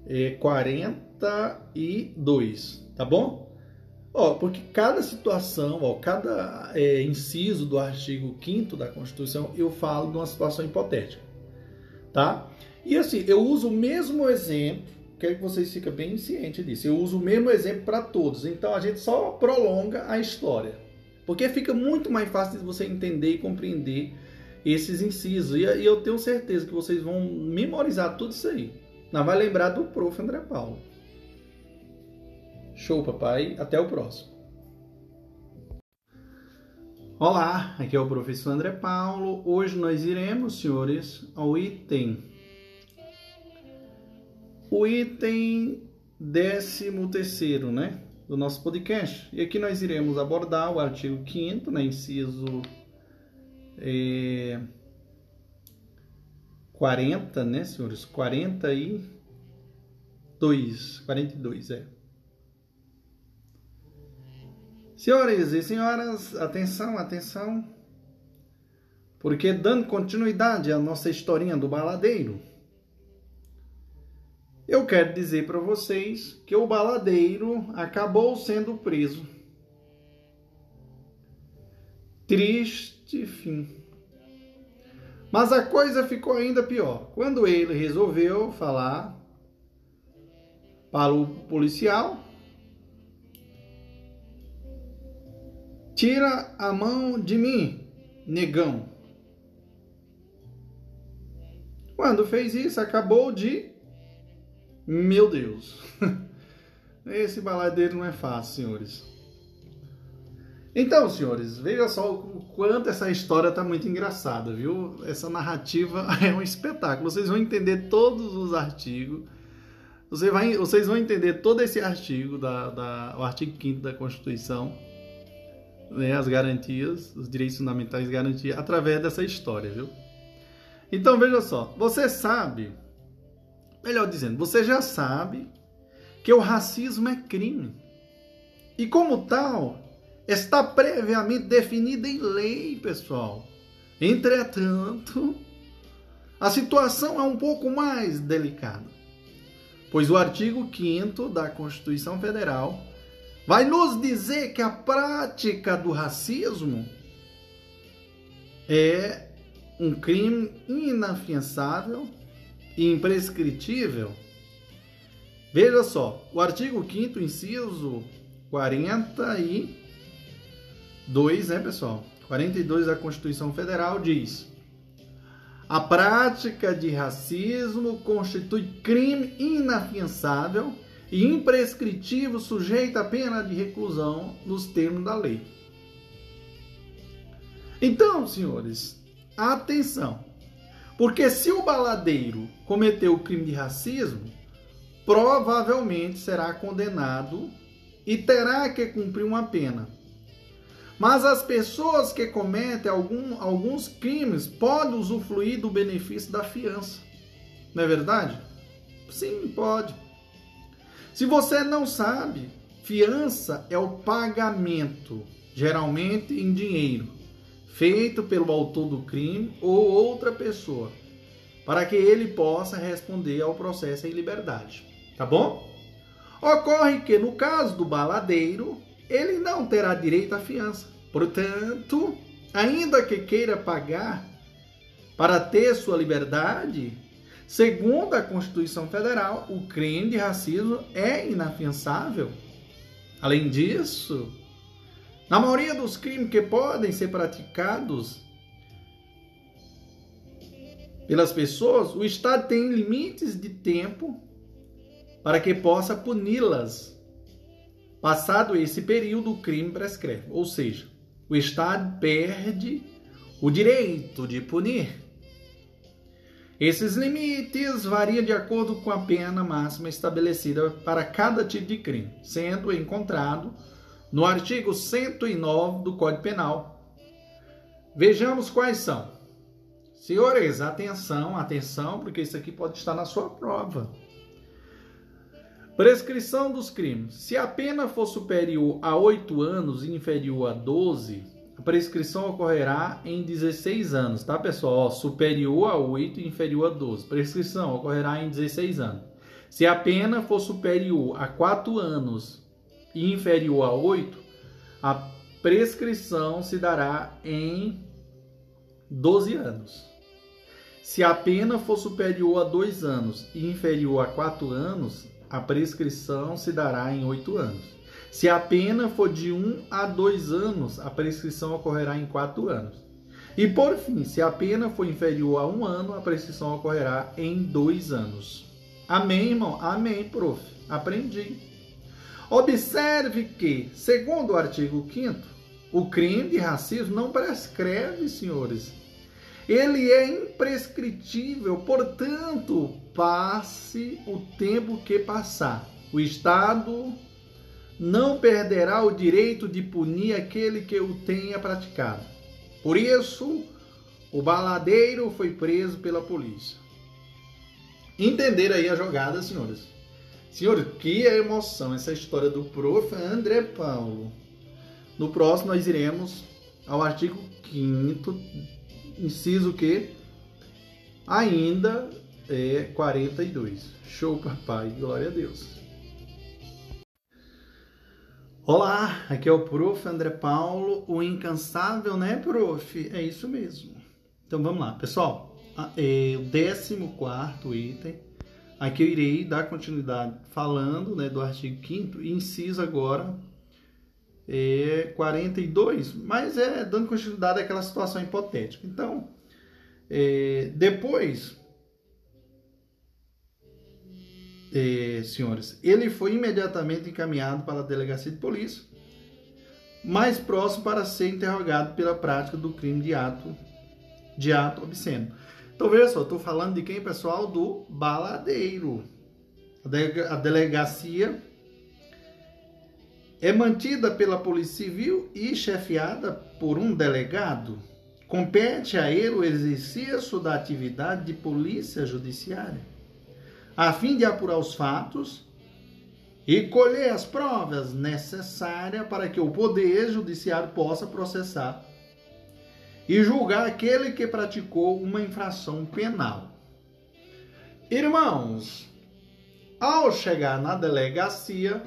é, 42, tá bom? Ó, porque cada situação, ó, cada é, inciso do artigo 5 da Constituição, eu falo de uma situação hipotética, tá? E assim, eu uso o mesmo exemplo, quero que vocês fiquem bem cientes disso, eu uso o mesmo exemplo para todos, então a gente só prolonga a história, porque fica muito mais fácil de você entender e compreender esses incisos, e eu tenho certeza que vocês vão memorizar tudo isso aí. Não vai lembrar do prof. André Paulo. Show, papai. Até o próximo. Olá, aqui é o professor André Paulo. Hoje nós iremos, senhores, ao item. O item 13 terceiro, né? Do nosso podcast. E aqui nós iremos abordar o artigo 5 né? Inciso... É 40, né, senhores? 42. 42, é. Senhores e senhoras, atenção, atenção. Porque dando continuidade à nossa historinha do baladeiro, eu quero dizer para vocês que o baladeiro acabou sendo preso. Triste fim. Mas a coisa ficou ainda pior. Quando ele resolveu falar para o policial, tira a mão de mim, negão. Quando fez isso, acabou de meu Deus. Esse baladeiro não é fácil, senhores. Então, senhores, veja só o quanto essa história está muito engraçada, viu? Essa narrativa é um espetáculo. Vocês vão entender todos os artigos. Você vai, vocês vão entender todo esse artigo, da, da, o artigo 5 da Constituição, né, as garantias, os direitos fundamentais garantias, através dessa história, viu? Então, veja só. Você sabe Melhor dizendo, você já sabe que o racismo é crime. E como tal, está previamente definido em lei, pessoal. Entretanto, a situação é um pouco mais delicada, pois o artigo 5 da Constituição Federal vai nos dizer que a prática do racismo é um crime inafiançável imprescritível. Veja só, o artigo 5 inciso 42, né, pessoal? 42 da Constituição Federal diz: A prática de racismo constitui crime inafiançável e imprescritível sujeito à pena de reclusão nos termos da lei. Então, senhores, atenção. Porque se o baladeiro cometeu o crime de racismo, provavelmente será condenado e terá que cumprir uma pena. Mas as pessoas que cometem algum, alguns crimes podem usufruir do benefício da fiança. Não é verdade? Sim, pode. Se você não sabe, fiança é o pagamento, geralmente em dinheiro, feito pelo autor do crime ou outra pessoa, para que ele possa responder ao processo em liberdade. Tá bom? Ocorre que no caso do baladeiro, ele não terá direito à fiança. Portanto, ainda que queira pagar para ter sua liberdade, segundo a Constituição Federal, o crime de racismo é inafiançável. Além disso, na maioria dos crimes que podem ser praticados pelas pessoas, o Estado tem limites de tempo para que possa puni-las. Passado esse período, o crime prescreve. Ou seja, o Estado perde o direito de punir. Esses limites variam de acordo com a pena máxima estabelecida para cada tipo de crime, sendo encontrado no artigo 109 do Código Penal. Vejamos quais são. Senhores, atenção, atenção, porque isso aqui pode estar na sua prova. Prescrição dos crimes. Se a pena for superior a 8 anos e inferior a 12, prescrição ocorrerá em 16 anos, tá, pessoal? superior a 8 e inferior a 12. Prescrição ocorrerá em 16 anos. Se a pena for superior a 4 anos e inferior a 8, a prescrição se dará em 12 anos. Se a pena for superior a 2 anos e inferior a 4 anos, a prescrição se dará em 8 anos. Se a pena for de 1 a 2 anos, a prescrição ocorrerá em 4 anos. E por fim, se a pena for inferior a 1 ano, a prescrição ocorrerá em 2 anos. Amém, irmão? Amém, prof. Aprendi. Observe que, segundo o artigo 5 o crime de racismo não prescreve, senhores. Ele é imprescritível, portanto, passe o tempo que passar. O Estado não perderá o direito de punir aquele que o tenha praticado. Por isso, o baladeiro foi preso pela polícia. Entender aí a jogada, senhores. Senhor, que emoção essa história do prof. André Paulo. No próximo nós iremos ao artigo 5 inciso que ainda é 42. Show, papai, glória a Deus. Olá, aqui é o Prof. André Paulo, o incansável, né, Prof? É isso mesmo. Então vamos lá, pessoal. É o 14 item. Aqui eu irei dar continuidade falando né, do artigo 5, inciso agora é 42, mas é dando continuidade àquela situação hipotética. Então, é, depois, é, senhores, ele foi imediatamente encaminhado para a delegacia de polícia, mais próximo para ser interrogado pela prática do crime de ato, de ato obsceno. Então, veja só, estou falando de quem, pessoal? Do baladeiro. A delegacia é mantida pela Polícia Civil e chefiada por um delegado. Compete a ele o exercício da atividade de polícia judiciária, a fim de apurar os fatos e colher as provas necessárias para que o Poder Judiciário possa processar e julgar aquele que praticou uma infração penal. Irmãos, ao chegar na delegacia,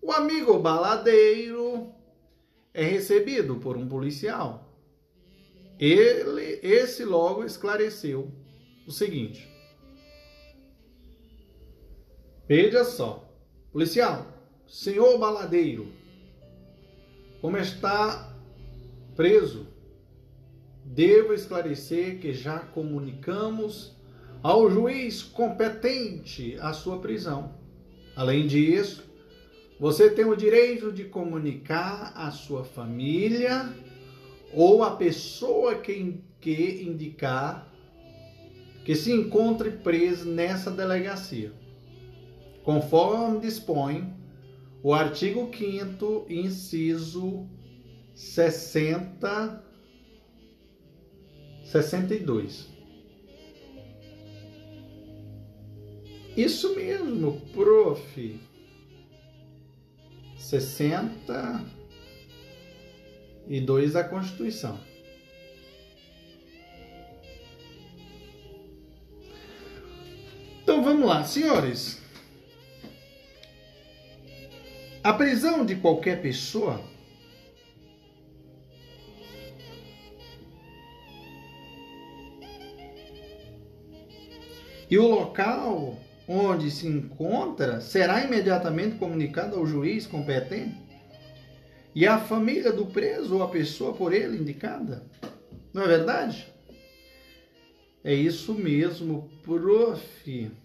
o amigo baladeiro é recebido por um policial. Ele, esse logo esclareceu o seguinte: Veja só, policial, senhor baladeiro, como está preso, devo esclarecer que já comunicamos ao juiz competente a sua prisão. Além disso, você tem o direito de comunicar à sua família ou à pessoa que, que indicar que se encontre preso nessa delegacia, conforme dispõe o artigo 5 inciso 60 62. Isso mesmo, prof. 60 e 2 da Constituição. Então vamos lá, senhores. A prisão de qualquer pessoa e o local onde se encontra será imediatamente comunicado ao juiz competente e à família do preso ou à pessoa por ele indicada. Não é verdade? É isso mesmo, prof.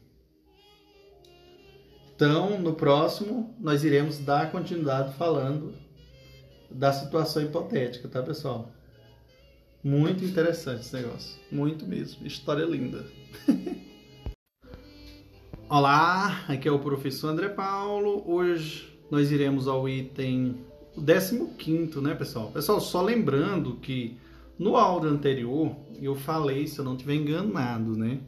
Então, no próximo, nós iremos dar continuidade falando da situação hipotética, tá, pessoal? Muito interessante esse negócio. Muito mesmo. História linda. Olá, aqui é o professor André Paulo. Hoje nós iremos ao item 15, né, pessoal? Pessoal, só lembrando que no áudio anterior eu falei, se eu não estiver enganado, né?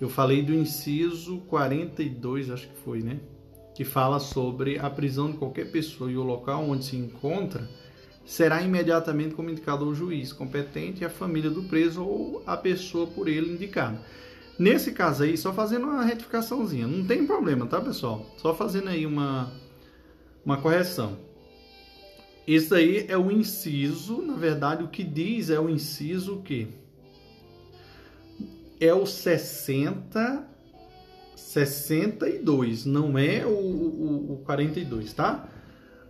Eu falei do inciso 42, acho que foi, né? Que fala sobre a prisão de qualquer pessoa e o local onde se encontra será imediatamente comunicado ao juiz competente e à família do preso ou à pessoa por ele indicada. Nesse caso aí, só fazendo uma retificaçãozinha, não tem problema, tá, pessoal? Só fazendo aí uma, uma correção. Isso aí é o inciso, na verdade, o que diz é o inciso que é o 60 62, não é o, o, o 42, tá?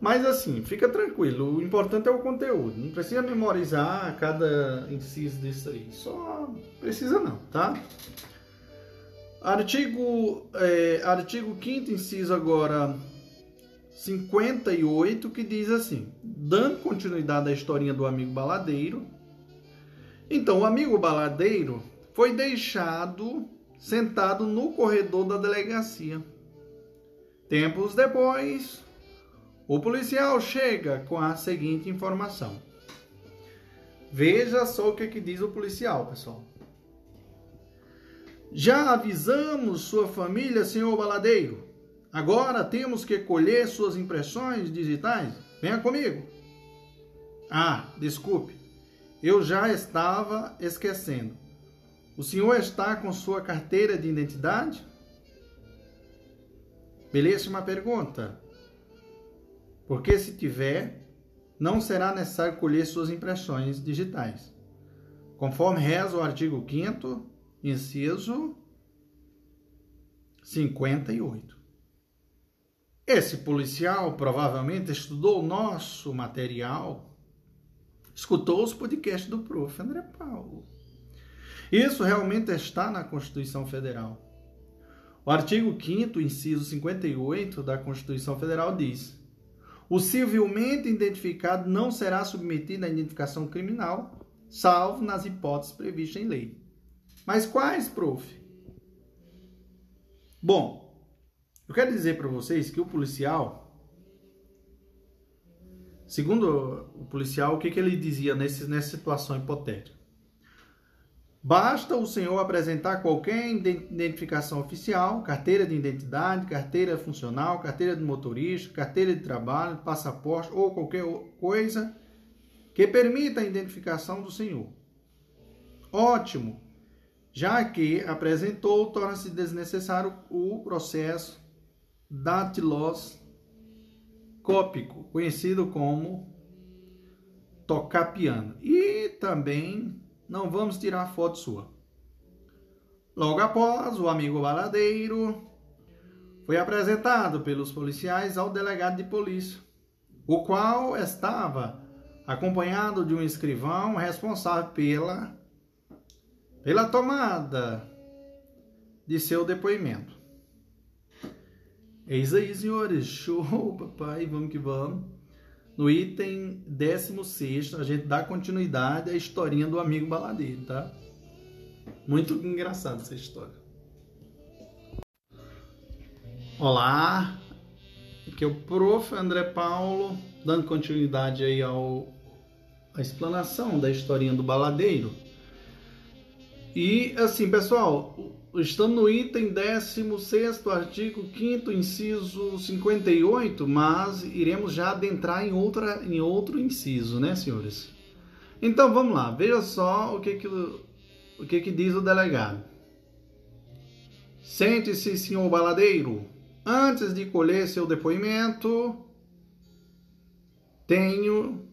Mas assim, fica tranquilo, o importante é o conteúdo. Não precisa memorizar cada inciso disso aí. Só precisa não, tá? Artigo, é, artigo 5 inciso agora 58, que diz assim: dando continuidade à historinha do amigo baladeiro. Então, o amigo baladeiro foi deixado sentado no corredor da delegacia. Tempos depois, o policial chega com a seguinte informação. Veja só o que, que diz o policial, pessoal. Já avisamos sua família, senhor baladeiro. Agora temos que colher suas impressões digitais. Venha comigo. Ah, desculpe. Eu já estava esquecendo. O senhor está com sua carteira de identidade? Belíssima pergunta. Porque se tiver, não será necessário colher suas impressões digitais. Conforme reza o artigo 5 inciso 58. Esse policial provavelmente estudou nosso material, escutou os podcasts do prof. André Paulo. Isso realmente está na Constituição Federal. O artigo 5 inciso 58 da Constituição Federal diz: O civilmente identificado não será submetido à identificação criminal, salvo nas hipóteses previstas em lei. Mas quais, prof? Bom, eu quero dizer para vocês que o policial, segundo o policial, o que, que ele dizia nesse, nessa situação hipotética? Basta o senhor apresentar qualquer identificação oficial, carteira de identidade, carteira funcional, carteira de motorista, carteira de trabalho, passaporte ou qualquer coisa que permita a identificação do senhor. Ótimo! Já que apresentou, torna-se desnecessário o processo datiloscópico, conhecido como tocar piano. E também não vamos tirar foto sua. Logo após, o amigo baladeiro foi apresentado pelos policiais ao delegado de polícia, o qual estava acompanhado de um escrivão responsável pela, pela tomada de seu depoimento. Eis aí, senhores, show, papai, vamos que vamos. No item 16, a gente dá continuidade à historinha do amigo baladeiro, tá? Muito engraçado essa história. Olá, aqui é o prof. André Paulo, dando continuidade aí ao, à explanação da historinha do baladeiro. E assim, pessoal, estamos no item 16, artigo 5, inciso 58, mas iremos já adentrar em, outra, em outro inciso, né, senhores? Então vamos lá, veja só o que, que, o que, que diz o delegado. Sente-se, senhor baladeiro. Antes de colher seu depoimento, tenho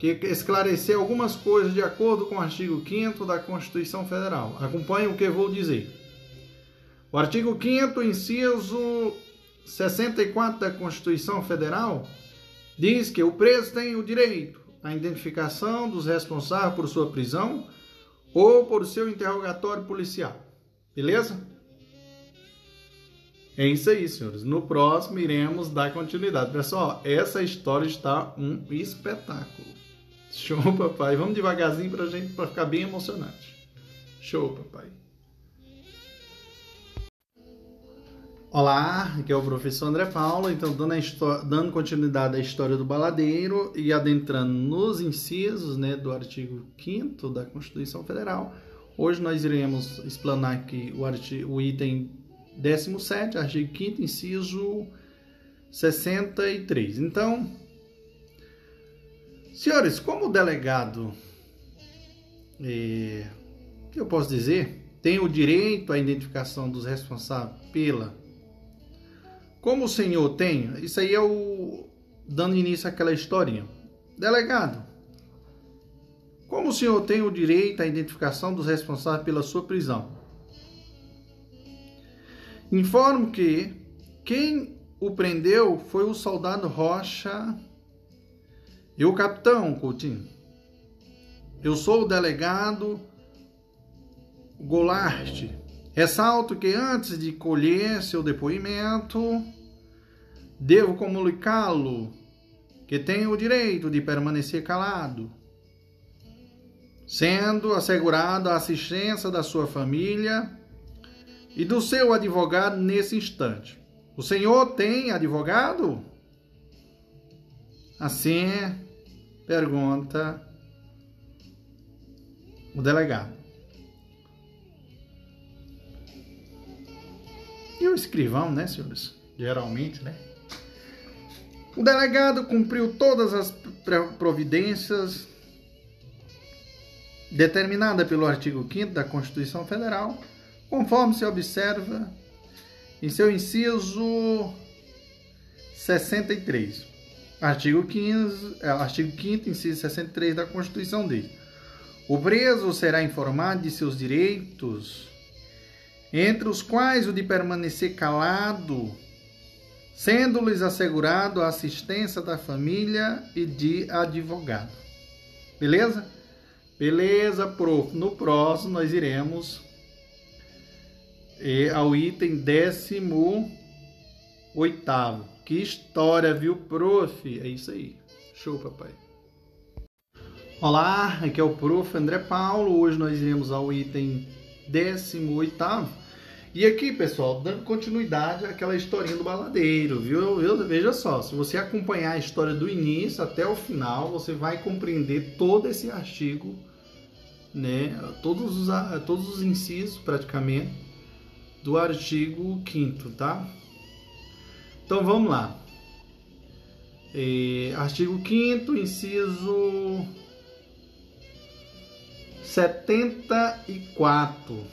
que esclarecer algumas coisas de acordo com o artigo 5 da Constituição Federal. Acompanhe o que vou dizer. O artigo 5 inciso 64 da Constituição Federal diz que o preso tem o direito à identificação dos responsáveis por sua prisão ou por seu interrogatório policial. Beleza? É isso aí, senhores. No próximo iremos dar continuidade. Pessoal, essa história está um espetáculo. Show, papai. Vamos devagarzinho pra gente para ficar bem emocionante. Show, papai. Olá, aqui é o professor André Paulo. Então, dando, dando continuidade à história do baladeiro e adentrando nos incisos né, do artigo 5 da Constituição Federal, hoje nós iremos explanar aqui o, artigo, o item 17, artigo 5, inciso 63. Então, Senhores, como delegado, o que eu posso dizer? Tem o direito à identificação dos responsáveis pela. Como o senhor tem, isso aí é o. dando início àquela historinha. Delegado, como o senhor tem o direito à identificação dos responsáveis pela sua prisão? Informo que quem o prendeu foi o soldado Rocha e o capitão, Coutinho? Eu sou o delegado Goulart. Ressalto que antes de colher seu depoimento, devo comunicá-lo que tem o direito de permanecer calado, sendo assegurada a assistência da sua família e do seu advogado nesse instante. O senhor tem advogado? Assim, Pergunta o delegado. E o escrivão, né, senhores? Geralmente, né? O delegado cumpriu todas as providências determinada pelo artigo 5 da Constituição Federal, conforme se observa em seu inciso 63. Artigo 15, é, artigo 5 inciso 63 da Constituição diz: O preso será informado de seus direitos, entre os quais o de permanecer calado, sendo-lhes assegurado a assistência da família e de advogado. Beleza? Beleza, prof. No próximo nós iremos eh, ao item 18. Que história, viu, prof? É isso aí. Show, papai. Olá, aqui é o prof. André Paulo. Hoje nós iremos ao item 18. E aqui, pessoal, dando continuidade àquela historinha do baladeiro, viu? Eu, veja só, se você acompanhar a história do início até o final, você vai compreender todo esse artigo né, todos os, todos os incisos praticamente do artigo 5 tá? Então vamos lá. É, artigo 5 inciso 74.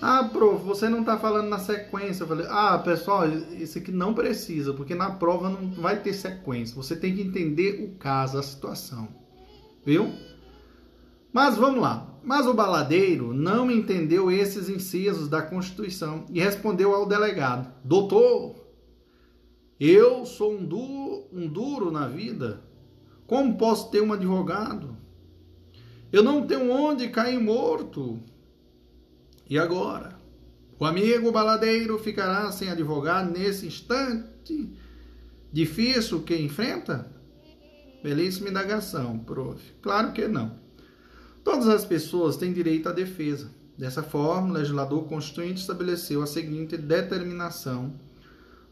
Ah, prof, você não está falando na sequência. Eu falei, ah, pessoal, isso aqui não precisa, porque na prova não vai ter sequência. Você tem que entender o caso, a situação. Viu? Mas vamos lá. Mas o baladeiro não entendeu esses incisos da Constituição e respondeu ao delegado: Doutor, eu sou um duro, um duro na vida. Como posso ter um advogado? Eu não tenho onde cair morto. E agora? O amigo baladeiro ficará sem advogado nesse instante difícil que enfrenta? Belíssima indagação, prof. Claro que não. Todas as pessoas têm direito à defesa. Dessa forma, o legislador constituinte estabeleceu a seguinte determinação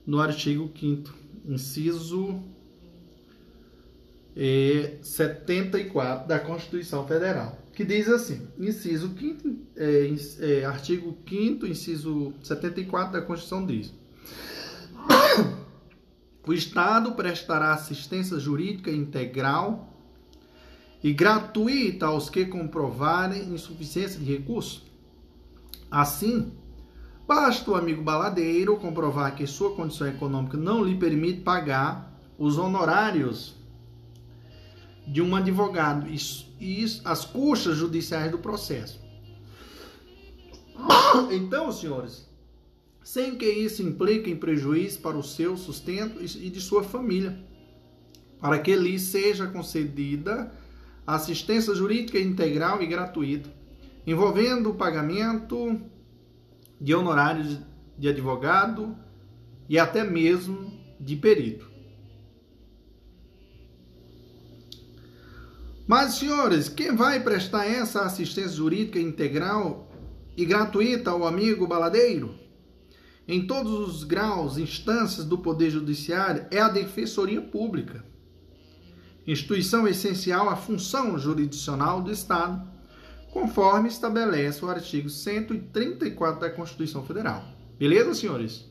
no artigo 5 inciso eh, 74 da Constituição Federal, que diz assim, inciso 5 é, é, artigo 5 inciso 74 da Constituição diz: O Estado prestará assistência jurídica integral e gratuita aos que comprovarem insuficiência de recurso. Assim, basta o amigo baladeiro comprovar que sua condição econômica não lhe permite pagar os honorários de um advogado e, e as custas judiciais do processo. Então, senhores, sem que isso implique em prejuízo para o seu sustento e de sua família, para que lhe seja concedida assistência jurídica integral e gratuita, envolvendo o pagamento de honorários de advogado e até mesmo de perito. Mas, senhores, quem vai prestar essa assistência jurídica integral e gratuita ao amigo baladeiro? Em todos os graus, instâncias do Poder Judiciário, é a Defensoria Pública instituição essencial à função jurisdicional do Estado, conforme estabelece o artigo 134 da Constituição Federal. Beleza, senhores?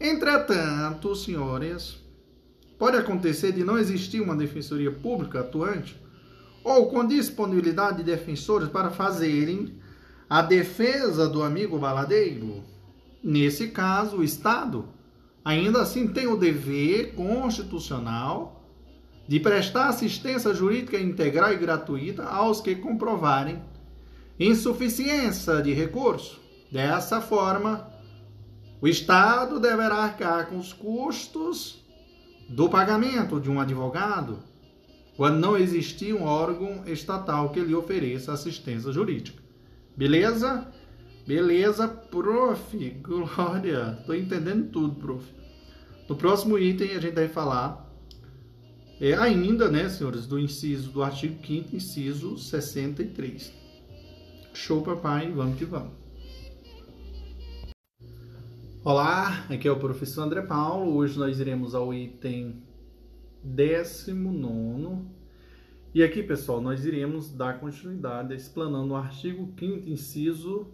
Entretanto, senhores, pode acontecer de não existir uma defensoria pública atuante ou com disponibilidade de defensores para fazerem a defesa do amigo baladeiro. Nesse caso, o Estado ainda assim tem o dever constitucional de prestar assistência jurídica integral e gratuita aos que comprovarem insuficiência de recurso. Dessa forma, o Estado deverá arcar com os custos do pagamento de um advogado quando não existir um órgão estatal que lhe ofereça assistência jurídica. Beleza? Beleza, prof. Glória. Tô entendendo tudo, prof. No próximo item a gente vai falar é ainda, né, senhores, do inciso do artigo 5 inciso 63. Show, papai, vamos que vamos. Olá, aqui é o professor André Paulo. Hoje nós iremos ao item 19. E aqui, pessoal, nós iremos dar continuidade explanando o artigo 5 inciso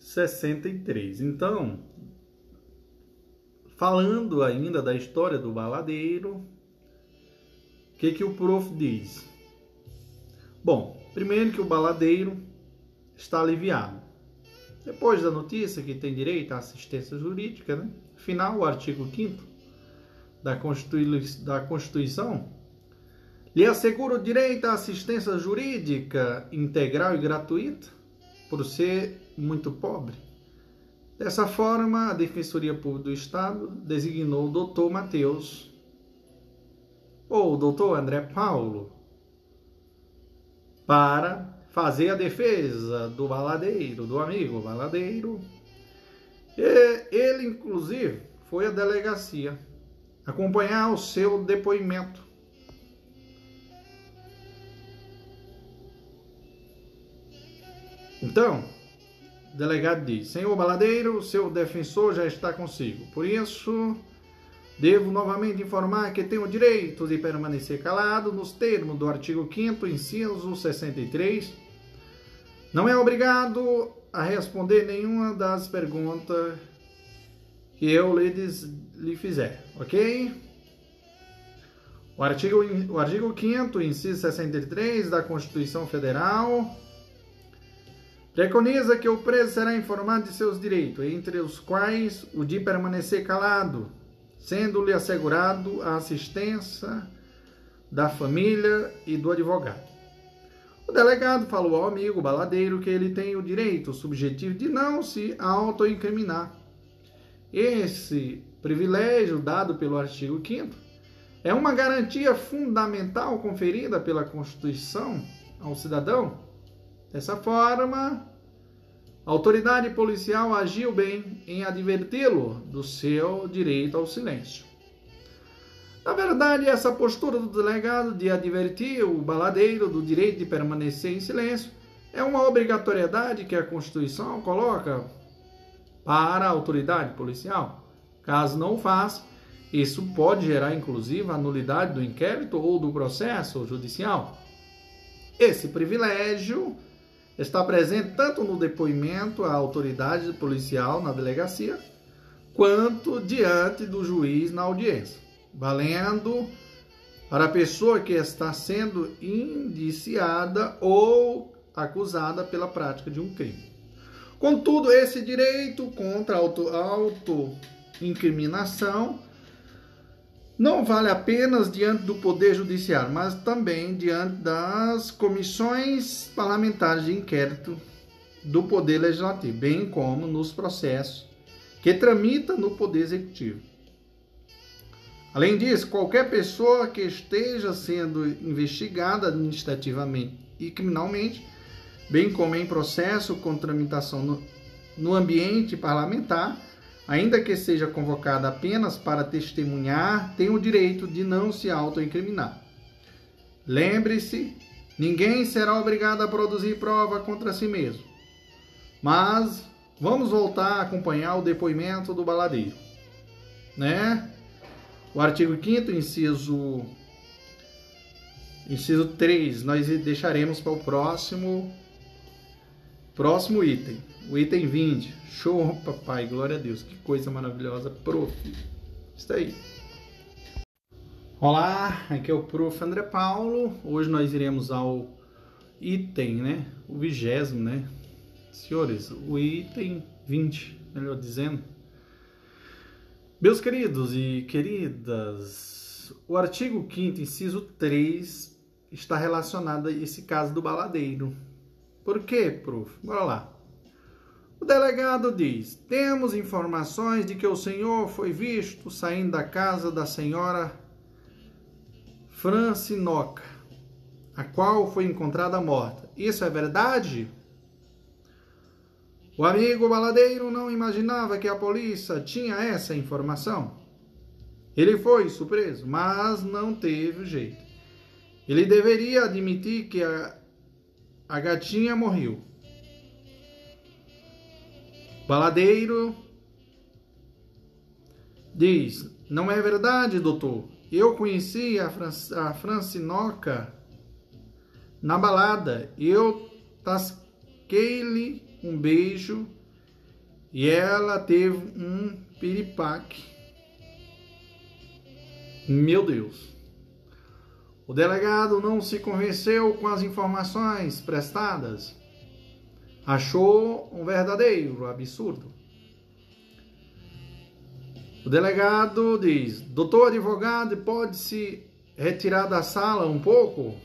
63. Então, falando ainda da história do baladeiro, o que, que o prof diz? Bom, primeiro que o baladeiro está aliviado. Depois da notícia que tem direito à assistência jurídica, né? Afinal, o artigo 5 da, Constituição lhe assegura o direito à assistência jurídica integral e gratuita por ser muito pobre. Dessa forma, a Defensoria Pública do Estado designou o doutor Mateus ou o doutor André Paulo para fazer a defesa do baladeiro, do amigo baladeiro. E ele, inclusive, foi à delegacia acompanhar o seu depoimento. Então, o delegado diz: Senhor baladeiro, seu defensor já está consigo. Por isso, Devo novamente informar que tenho o direito de permanecer calado nos termos do artigo 5 inciso 63. Não é obrigado a responder nenhuma das perguntas que eu lhes, lhe fizer, ok? O artigo, o artigo 5 inciso 63 da Constituição Federal preconiza que o preso será informado de seus direitos, entre os quais o de permanecer calado, sendo-lhe assegurado a assistência da família e do advogado. O delegado falou ao amigo baladeiro que ele tem o direito subjetivo de não se autoincriminar. Esse privilégio dado pelo artigo 5 é uma garantia fundamental conferida pela Constituição ao cidadão. Dessa forma, a autoridade policial agiu bem em adverti-lo do seu direito ao silêncio. Na verdade, essa postura do delegado de advertir o baladeiro do direito de permanecer em silêncio é uma obrigatoriedade que a Constituição coloca para a autoridade policial. Caso não o faça, isso pode gerar inclusive a nulidade do inquérito ou do processo judicial. Esse privilégio está presente tanto no depoimento à autoridade policial na delegacia, quanto diante do juiz na audiência, valendo para a pessoa que está sendo indiciada ou acusada pela prática de um crime. Contudo, esse direito contra a auto-incriminação não vale apenas diante do Poder Judiciário, mas também diante das comissões parlamentares de inquérito do Poder Legislativo, bem como nos processos que tramita no Poder Executivo. Além disso, qualquer pessoa que esteja sendo investigada administrativamente e criminalmente, bem como em processo com tramitação no, no ambiente parlamentar, ainda que seja convocada apenas para testemunhar, tem o direito de não se autoincriminar. Lembre-se, ninguém será obrigado a produzir prova contra si mesmo. Mas vamos voltar a acompanhar o depoimento do baladeiro, né? O artigo 5 inciso inciso 3, nós deixaremos para o próximo próximo item. O item 20. Show, papai. Glória a Deus. Que coisa maravilhosa. Prof. Isso aí. Olá, aqui é o Prof. André Paulo. Hoje nós iremos ao item, né? O vigésimo, né? Senhores, o item 20, melhor dizendo. Meus queridos e queridas, o artigo 5 inciso 3 está relacionado a esse caso do baladeiro. Por quê, prof? Bora lá. O delegado diz: Temos informações de que o senhor foi visto saindo da casa da senhora Francinoca, a qual foi encontrada morta. Isso é verdade? O amigo baladeiro não imaginava que a polícia tinha essa informação. Ele foi surpreso, mas não teve jeito. Ele deveria admitir que a, a gatinha morreu. Baladeiro diz: Não é verdade, doutor. Eu conheci a, Fran a Francinoca na balada. Eu tasquei-lhe um beijo e ela teve um piripaque. Meu Deus. O delegado não se convenceu com as informações prestadas. Achou um verdadeiro absurdo. O delegado diz: Doutor advogado, pode se retirar da sala um pouco?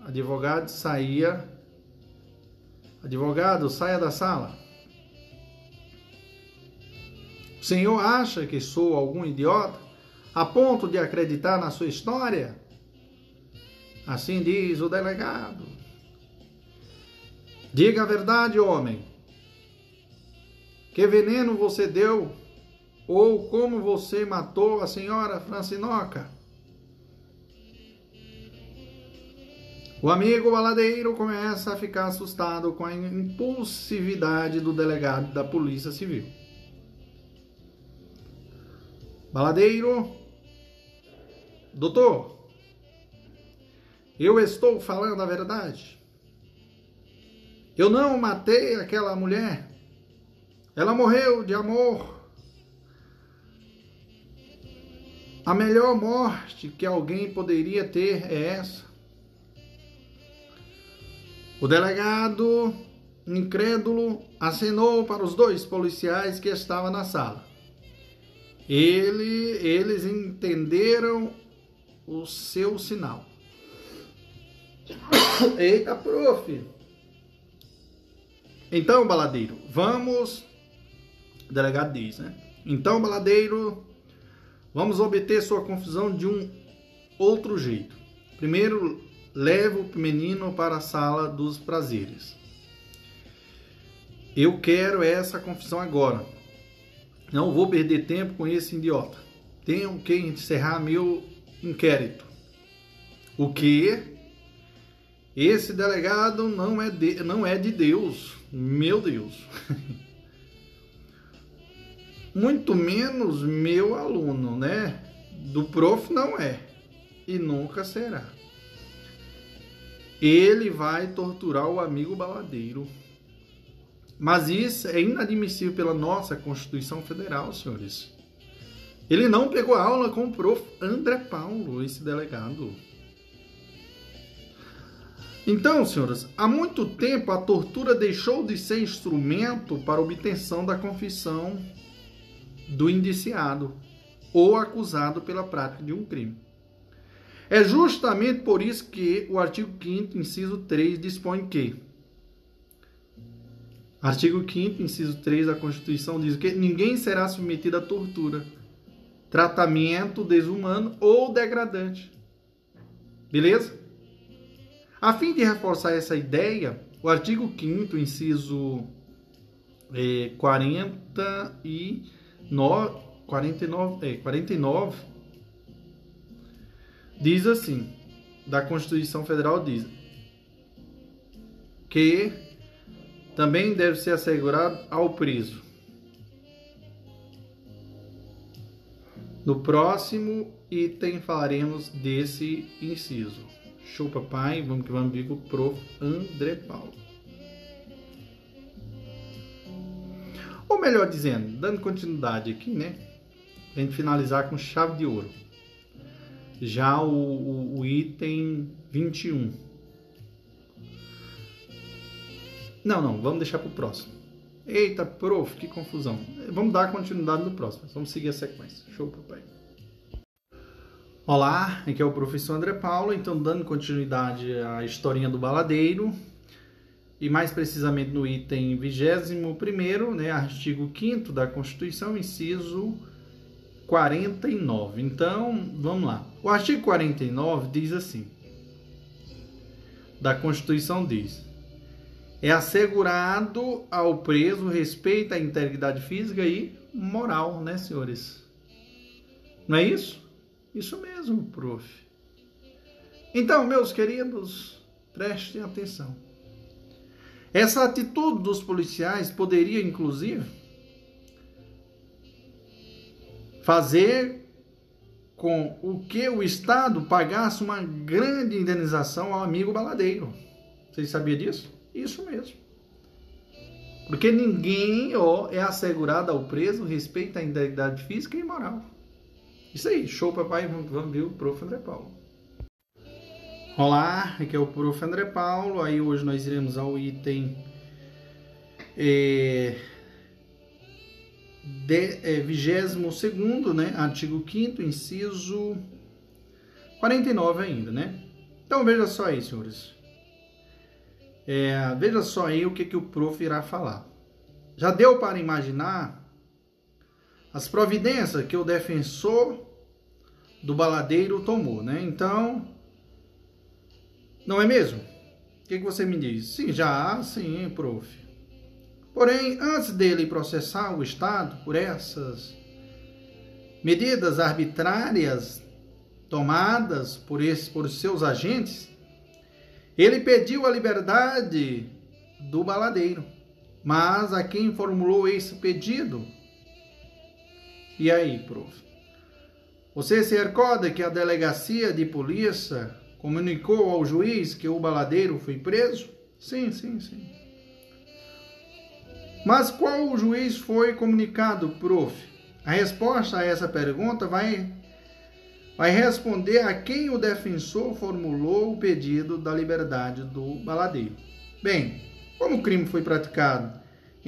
Advogado saía. Advogado, saia da sala. O senhor acha que sou algum idiota a ponto de acreditar na sua história? Assim diz o delegado. Diga a verdade, homem. Que veneno você deu? Ou como você matou a senhora Francinoca? O amigo baladeiro começa a ficar assustado com a impulsividade do delegado da Polícia Civil. Baladeiro, doutor, eu estou falando a verdade. Eu não matei aquela mulher. Ela morreu de amor. A melhor morte que alguém poderia ter é essa. O delegado, incrédulo, acenou para os dois policiais que estavam na sala. Ele, eles entenderam o seu sinal. Eita, prof. Então, baladeiro, vamos. O delegado diz, né? Então, baladeiro, vamos obter sua confusão de um outro jeito. Primeiro, leva o menino para a sala dos prazeres. Eu quero essa confissão agora. Não vou perder tempo com esse idiota. Tenho que encerrar meu inquérito. O que? Esse delegado não é de, não é de Deus. Meu Deus. Muito menos meu aluno, né? Do prof não é. E nunca será ele vai torturar o amigo baladeiro. Mas isso é inadmissível pela nossa Constituição Federal, senhores. Ele não pegou aula com o prof. André Paulo, esse delegado. Então, senhores, há muito tempo a tortura deixou de ser instrumento para obtenção da confissão do indiciado ou acusado pela prática de um crime. É justamente por isso que o artigo 5 inciso 3 dispõe que Artigo 5 inciso 3 da Constituição diz que ninguém será submetido a tortura, tratamento desumano ou degradante. Beleza? A fim de reforçar essa ideia, o artigo 5 inciso é, 49, 49, é, 49 diz assim, da Constituição Federal diz que também deve ser assegurado ao preso. No próximo item falaremos desse inciso. Show papai, vamos que vamos com o prof. André Paulo. Ou melhor dizendo, dando continuidade aqui, né? A gente finalizar com chave de ouro já o, o, o item 21. Não, não, vamos deixar para o próximo. Eita, prof, que confusão. Vamos dar continuidade no próximo. Vamos seguir a sequência. Show, papai. Olá, aqui é o professor André Paulo. Então, dando continuidade à historinha do baladeiro. E mais precisamente no item 21, né, artigo 5 da Constituição, inciso 49. Então, vamos lá. O artigo 49 diz assim: da Constituição diz: é assegurado ao preso respeito à integridade física e moral, né, senhores? Não é isso? Isso mesmo, prof. Então, meus queridos, prestem atenção. Essa atitude dos policiais poderia, inclusive, fazer com o que o Estado pagasse uma grande indenização ao amigo baladeiro. Vocês sabiam disso? Isso mesmo. Porque ninguém ó, é assegurado ao preso respeito à integridade física e moral. Isso aí, show papai, vamos ver o prof. André Paulo. Olá, aqui é o Prof. André Paulo. Aí hoje nós iremos ao item é, de, é, 22, né? Artigo 5, inciso 49 ainda, né? Então veja só aí, senhores. É, veja só aí o que, que o prof irá falar. Já deu para imaginar as providências que o defensor do baladeiro tomou, né? Então, não é mesmo? O que, que você me diz? Sim, já, sim, prof. Porém, antes dele processar o Estado por essas medidas arbitrárias tomadas por, esse, por seus agentes, ele pediu a liberdade do baladeiro. Mas a quem formulou esse pedido? E aí, prof? Você se recorda que a delegacia de polícia comunicou ao juiz que o baladeiro foi preso? Sim, sim, sim. Mas qual juiz foi comunicado, prof? A resposta a essa pergunta vai, vai responder a quem o defensor formulou o pedido da liberdade do baladeiro. Bem, como o crime foi praticado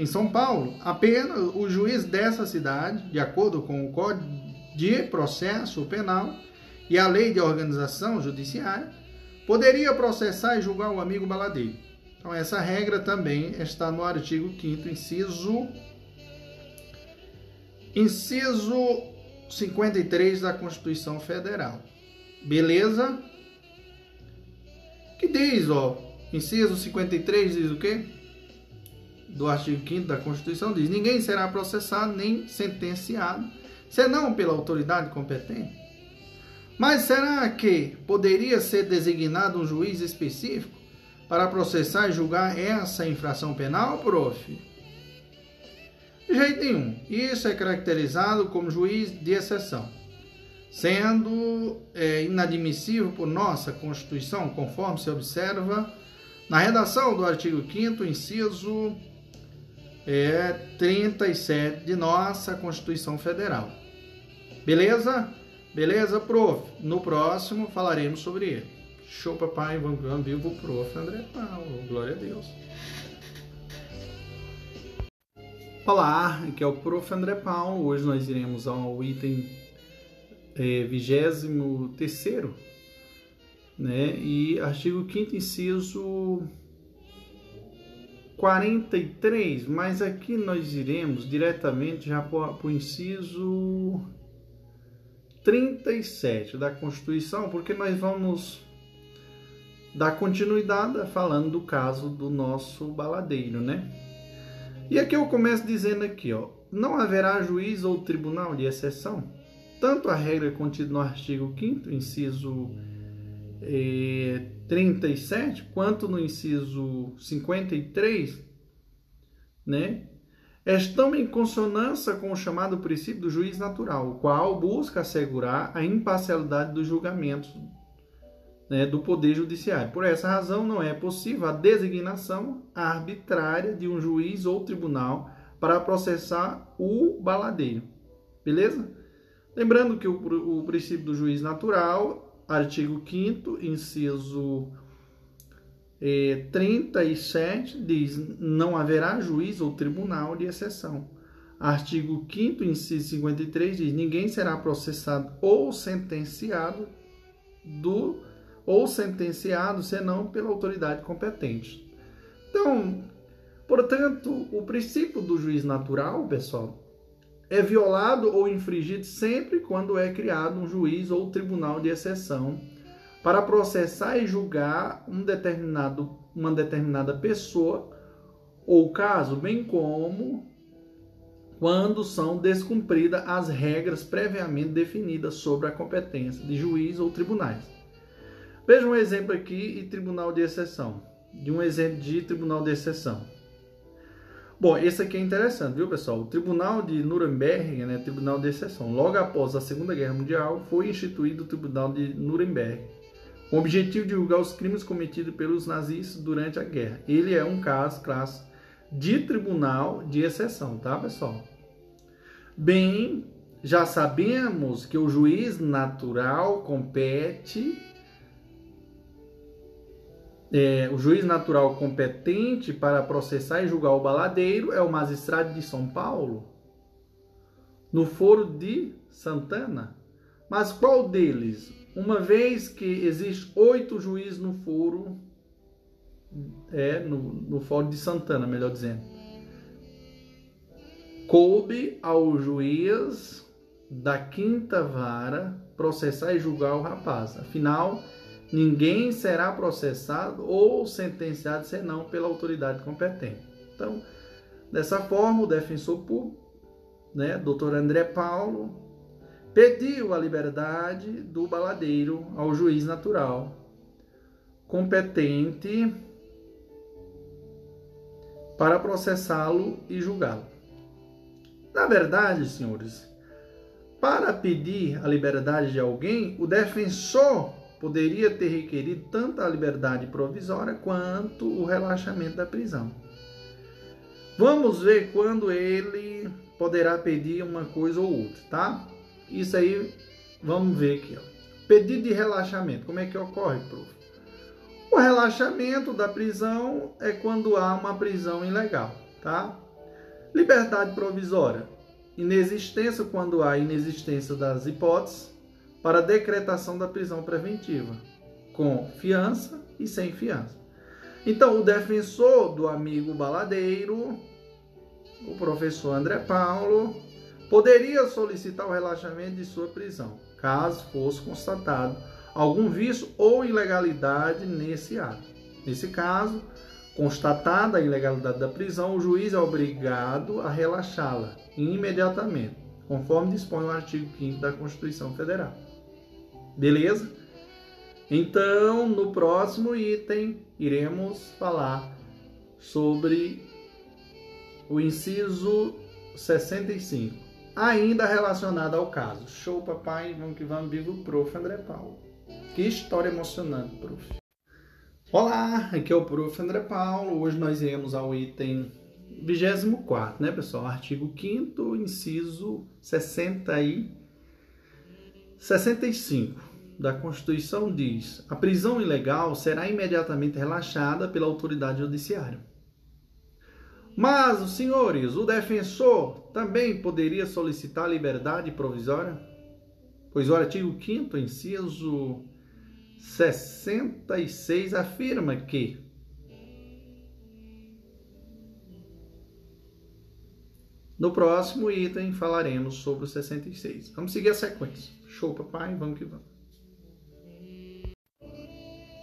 em São Paulo, apenas o juiz dessa cidade, de acordo com o Código de Processo Penal e a Lei de Organização Judiciária, poderia processar e julgar o amigo baladeiro. Então, essa regra também está no artigo 5 inciso inciso 53 da Constituição Federal. Beleza? Que diz, ó, inciso 53 diz o quê? Do artigo 5 da Constituição diz: ninguém será processado nem sentenciado, senão pela autoridade competente. Mas será que poderia ser designado um juiz específico para processar e julgar essa infração penal, prof? De jeito nenhum. Isso é caracterizado como juiz de exceção, sendo é, inadmissível por nossa Constituição, conforme se observa na redação do artigo 5 inciso é, 37 de nossa Constituição Federal. Beleza? Beleza, prof? No próximo falaremos sobre ele. Show, papai. Vamos, vamos vivo, prof. André Paulo. Glória a Deus. Olá, aqui é o prof. André Paulo. Hoje nós iremos ao item é, 23, né? E artigo 5 inciso 43, mas aqui nós iremos diretamente já para o inciso 37 da Constituição, porque nós vamos dar continuidade falando do caso do nosso baladeiro, né? E aqui eu começo dizendo aqui, ó, não haverá juiz ou tribunal de exceção. Tanto a regra contida no artigo 5 inciso eh, 37, quanto no inciso 53, né? Estão em consonância com o chamado princípio do juiz natural, o qual busca assegurar a imparcialidade dos julgamentos né, do Poder Judiciário. Por essa razão, não é possível a designação arbitrária de um juiz ou tribunal para processar o baladeiro. Beleza? Lembrando que o, o princípio do juiz natural, artigo 5, inciso é, 37, diz: não haverá juiz ou tribunal de exceção. Artigo 5, inciso 53, diz: ninguém será processado ou sentenciado do ou sentenciado senão pela autoridade competente. Então, portanto, o princípio do juiz natural, pessoal, é violado ou infringido sempre quando é criado um juiz ou tribunal de exceção para processar e julgar um determinado, uma determinada pessoa ou caso, bem como quando são descumpridas as regras previamente definidas sobre a competência de juiz ou tribunais. Veja um exemplo aqui e tribunal de exceção. De um exemplo de tribunal de exceção. Bom, esse aqui é interessante, viu, pessoal? O Tribunal de Nuremberg, né, Tribunal de Exceção, logo após a Segunda Guerra Mundial, foi instituído o Tribunal de Nuremberg, com o objetivo de julgar os crimes cometidos pelos nazistas durante a guerra. Ele é um caso classe de tribunal de exceção, tá, pessoal? Bem, já sabemos que o juiz natural compete é, o juiz natural competente para processar e julgar o baladeiro é o magistrado de São Paulo, no foro de Santana. Mas qual deles? Uma vez que existe oito juízes no foro, é, no, no foro de Santana, melhor dizendo, coube ao juiz da quinta vara processar e julgar o rapaz. Afinal, ninguém será processado ou sentenciado senão pela autoridade competente. Então, dessa forma, o defensor público, né, doutor André Paulo, pediu a liberdade do baladeiro ao juiz natural competente para processá-lo e julgá-lo. Na verdade, senhores, para pedir a liberdade de alguém, o defensor poderia ter requerido tanto a liberdade provisória quanto o relaxamento da prisão. Vamos ver quando ele poderá pedir uma coisa ou outra, tá? Isso aí, vamos ver aqui. Ó. Pedido de relaxamento, como é que ocorre, prof? O relaxamento da prisão é quando há uma prisão ilegal, tá? Liberdade provisória inexistência quando há inexistência das hipóteses para decretação da prisão preventiva, com fiança e sem fiança. Então, o defensor do amigo baladeiro, o professor André Paulo, poderia solicitar o relaxamento de sua prisão, caso fosse constatado algum vício ou ilegalidade nesse ato. Nesse caso, constatada a ilegalidade da prisão, o juiz é obrigado a relaxá-la imediatamente, conforme dispõe o artigo 5 da Constituição Federal. Beleza? Então, no próximo item, iremos falar sobre o inciso 65, ainda relacionado ao caso. Show, papai, vamos que vamos, viva o prof. André Paulo. Que história emocionante, prof. Olá, aqui é o prof. André Paulo. Hoje nós iremos ao item 24, né, pessoal? Artigo 5 inciso 60 e 65 da Constituição diz: a prisão ilegal será imediatamente relaxada pela autoridade judiciária. Mas, senhores, o defensor também poderia solicitar liberdade provisória? Pois o artigo 5 inciso 66 afirma que No próximo item falaremos sobre o 66. Vamos seguir a sequência. Show, papai, vamos que vamos.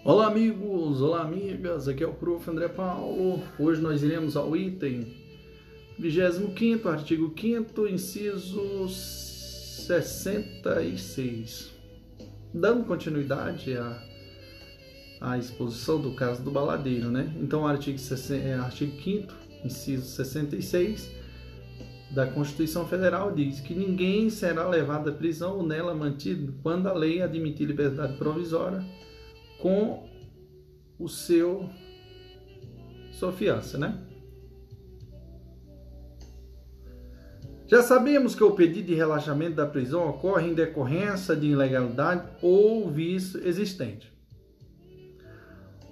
Olá, amigos, olá, amigas. Aqui é o Prof. André Paulo. Hoje nós iremos ao item 25, artigo 5, inciso 66. Dando continuidade à, à exposição do caso do baladeiro, né? Então, artigo, artigo 5, inciso 66 da Constituição Federal diz que ninguém será levado à prisão ou nela mantido quando a lei admitir liberdade provisória com o seu sua fiança, né? Já sabemos que o pedido de relaxamento da prisão ocorre em decorrência de ilegalidade ou vício existente.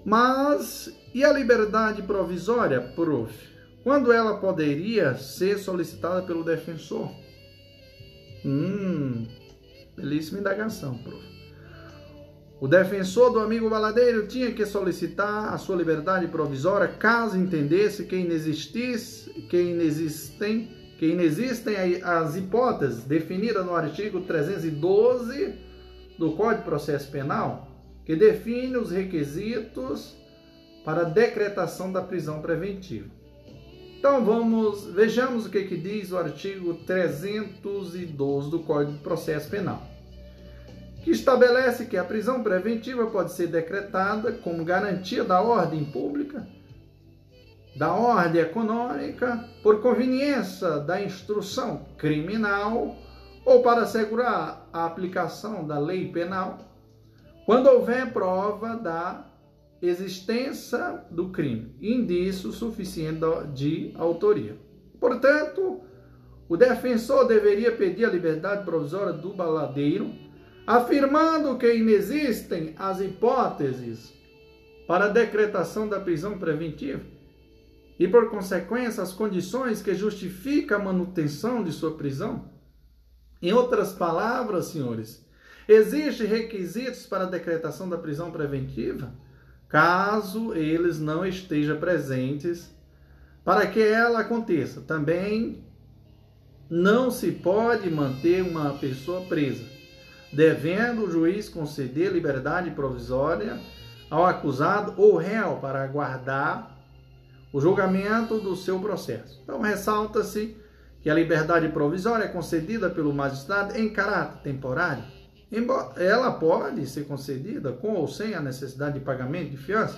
Mas e a liberdade provisória, prof? quando ela poderia ser solicitada pelo defensor? Hum, belíssima indagação, prof. O defensor do amigo baladeiro tinha que solicitar a sua liberdade provisória caso entendesse que inexistisse, que inexistem, que inexistem as hipóteses definidas no artigo 312 do Código de Processo Penal, que define os requisitos para a decretação da prisão preventiva. Então vamos, vejamos o que, que diz o artigo 312 do Código de Processo Penal, que estabelece que a prisão preventiva pode ser decretada como garantia da ordem pública, da ordem econômica, por conveniência da instrução criminal ou para assegurar a aplicação da lei penal, quando houver prova da existência do crime, indício suficiente de autoria. Portanto, o defensor deveria pedir a liberdade provisória do baladeiro, afirmando que inexistem as hipóteses para a decretação da prisão preventiva e, por consequência, as condições que justificam a manutenção de sua prisão? Em outras palavras, senhores, existem requisitos para a decretação da prisão preventiva? Caso eles não estejam presentes para que ela aconteça. Também não se pode manter uma pessoa presa, devendo o juiz conceder liberdade provisória ao acusado ou réu para aguardar o julgamento do seu processo. Então, ressalta-se que a liberdade provisória é concedida pelo magistrado em caráter temporário. Ela pode ser concedida com ou sem a necessidade de pagamento de fiança.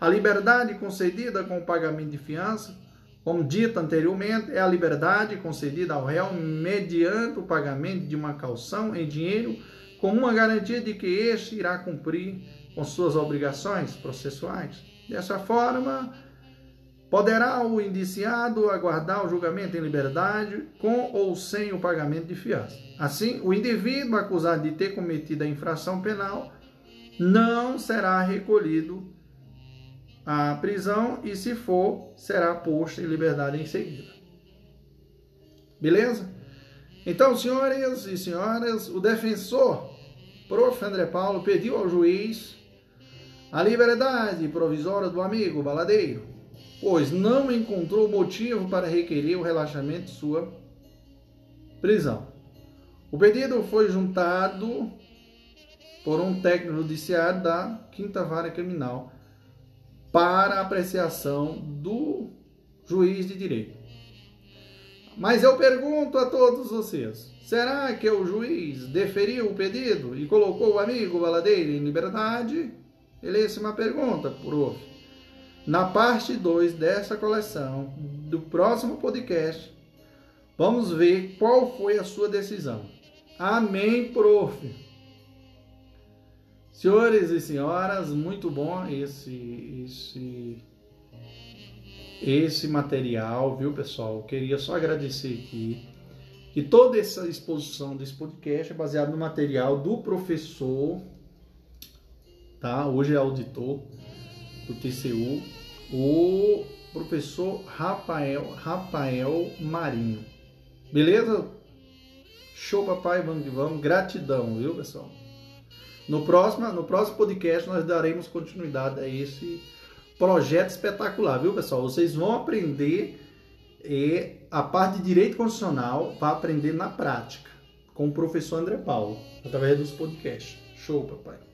A liberdade concedida com o pagamento de fiança como dito anteriormente, é a liberdade concedida ao réu mediante o pagamento de uma calção em dinheiro, com uma garantia de que este irá cumprir com suas obrigações processuais. Dessa forma, poderá o indiciado aguardar o julgamento em liberdade com ou sem o pagamento de fiança. Assim, o indivíduo acusado de ter cometido a infração penal não será recolhido a prisão e, se for, será posto em liberdade em seguida. Beleza? Então, senhores e senhoras, o defensor, prof. André Paulo, pediu ao juiz a liberdade provisória do amigo baladeiro, pois não encontrou motivo para requerer o relaxamento de sua prisão. O pedido foi juntado por um técnico judiciário da Quinta Vara Criminal para apreciação do juiz de direito. Mas eu pergunto a todos vocês: será que o juiz deferiu o pedido e colocou o amigo baladeiro em liberdade? Belíssima pergunta, prof. Na parte 2 dessa coleção, do próximo podcast, vamos ver qual foi a sua decisão. Amém, prof. Senhores e senhoras, muito bom esse esse esse material, viu, pessoal? Eu queria só agradecer aqui que toda essa exposição desse podcast é baseada no material do professor, tá? Hoje é auditor do TCU, o professor Rafael Rafael Marinho. Beleza? Show, papai, vamos que vamos. Gratidão, viu, pessoal? No próximo, no próximo podcast nós daremos continuidade a esse projeto espetacular, viu, pessoal? Vocês vão aprender e a parte de direito constitucional para aprender na prática com o professor André Paulo, através dos podcasts. Show, papai.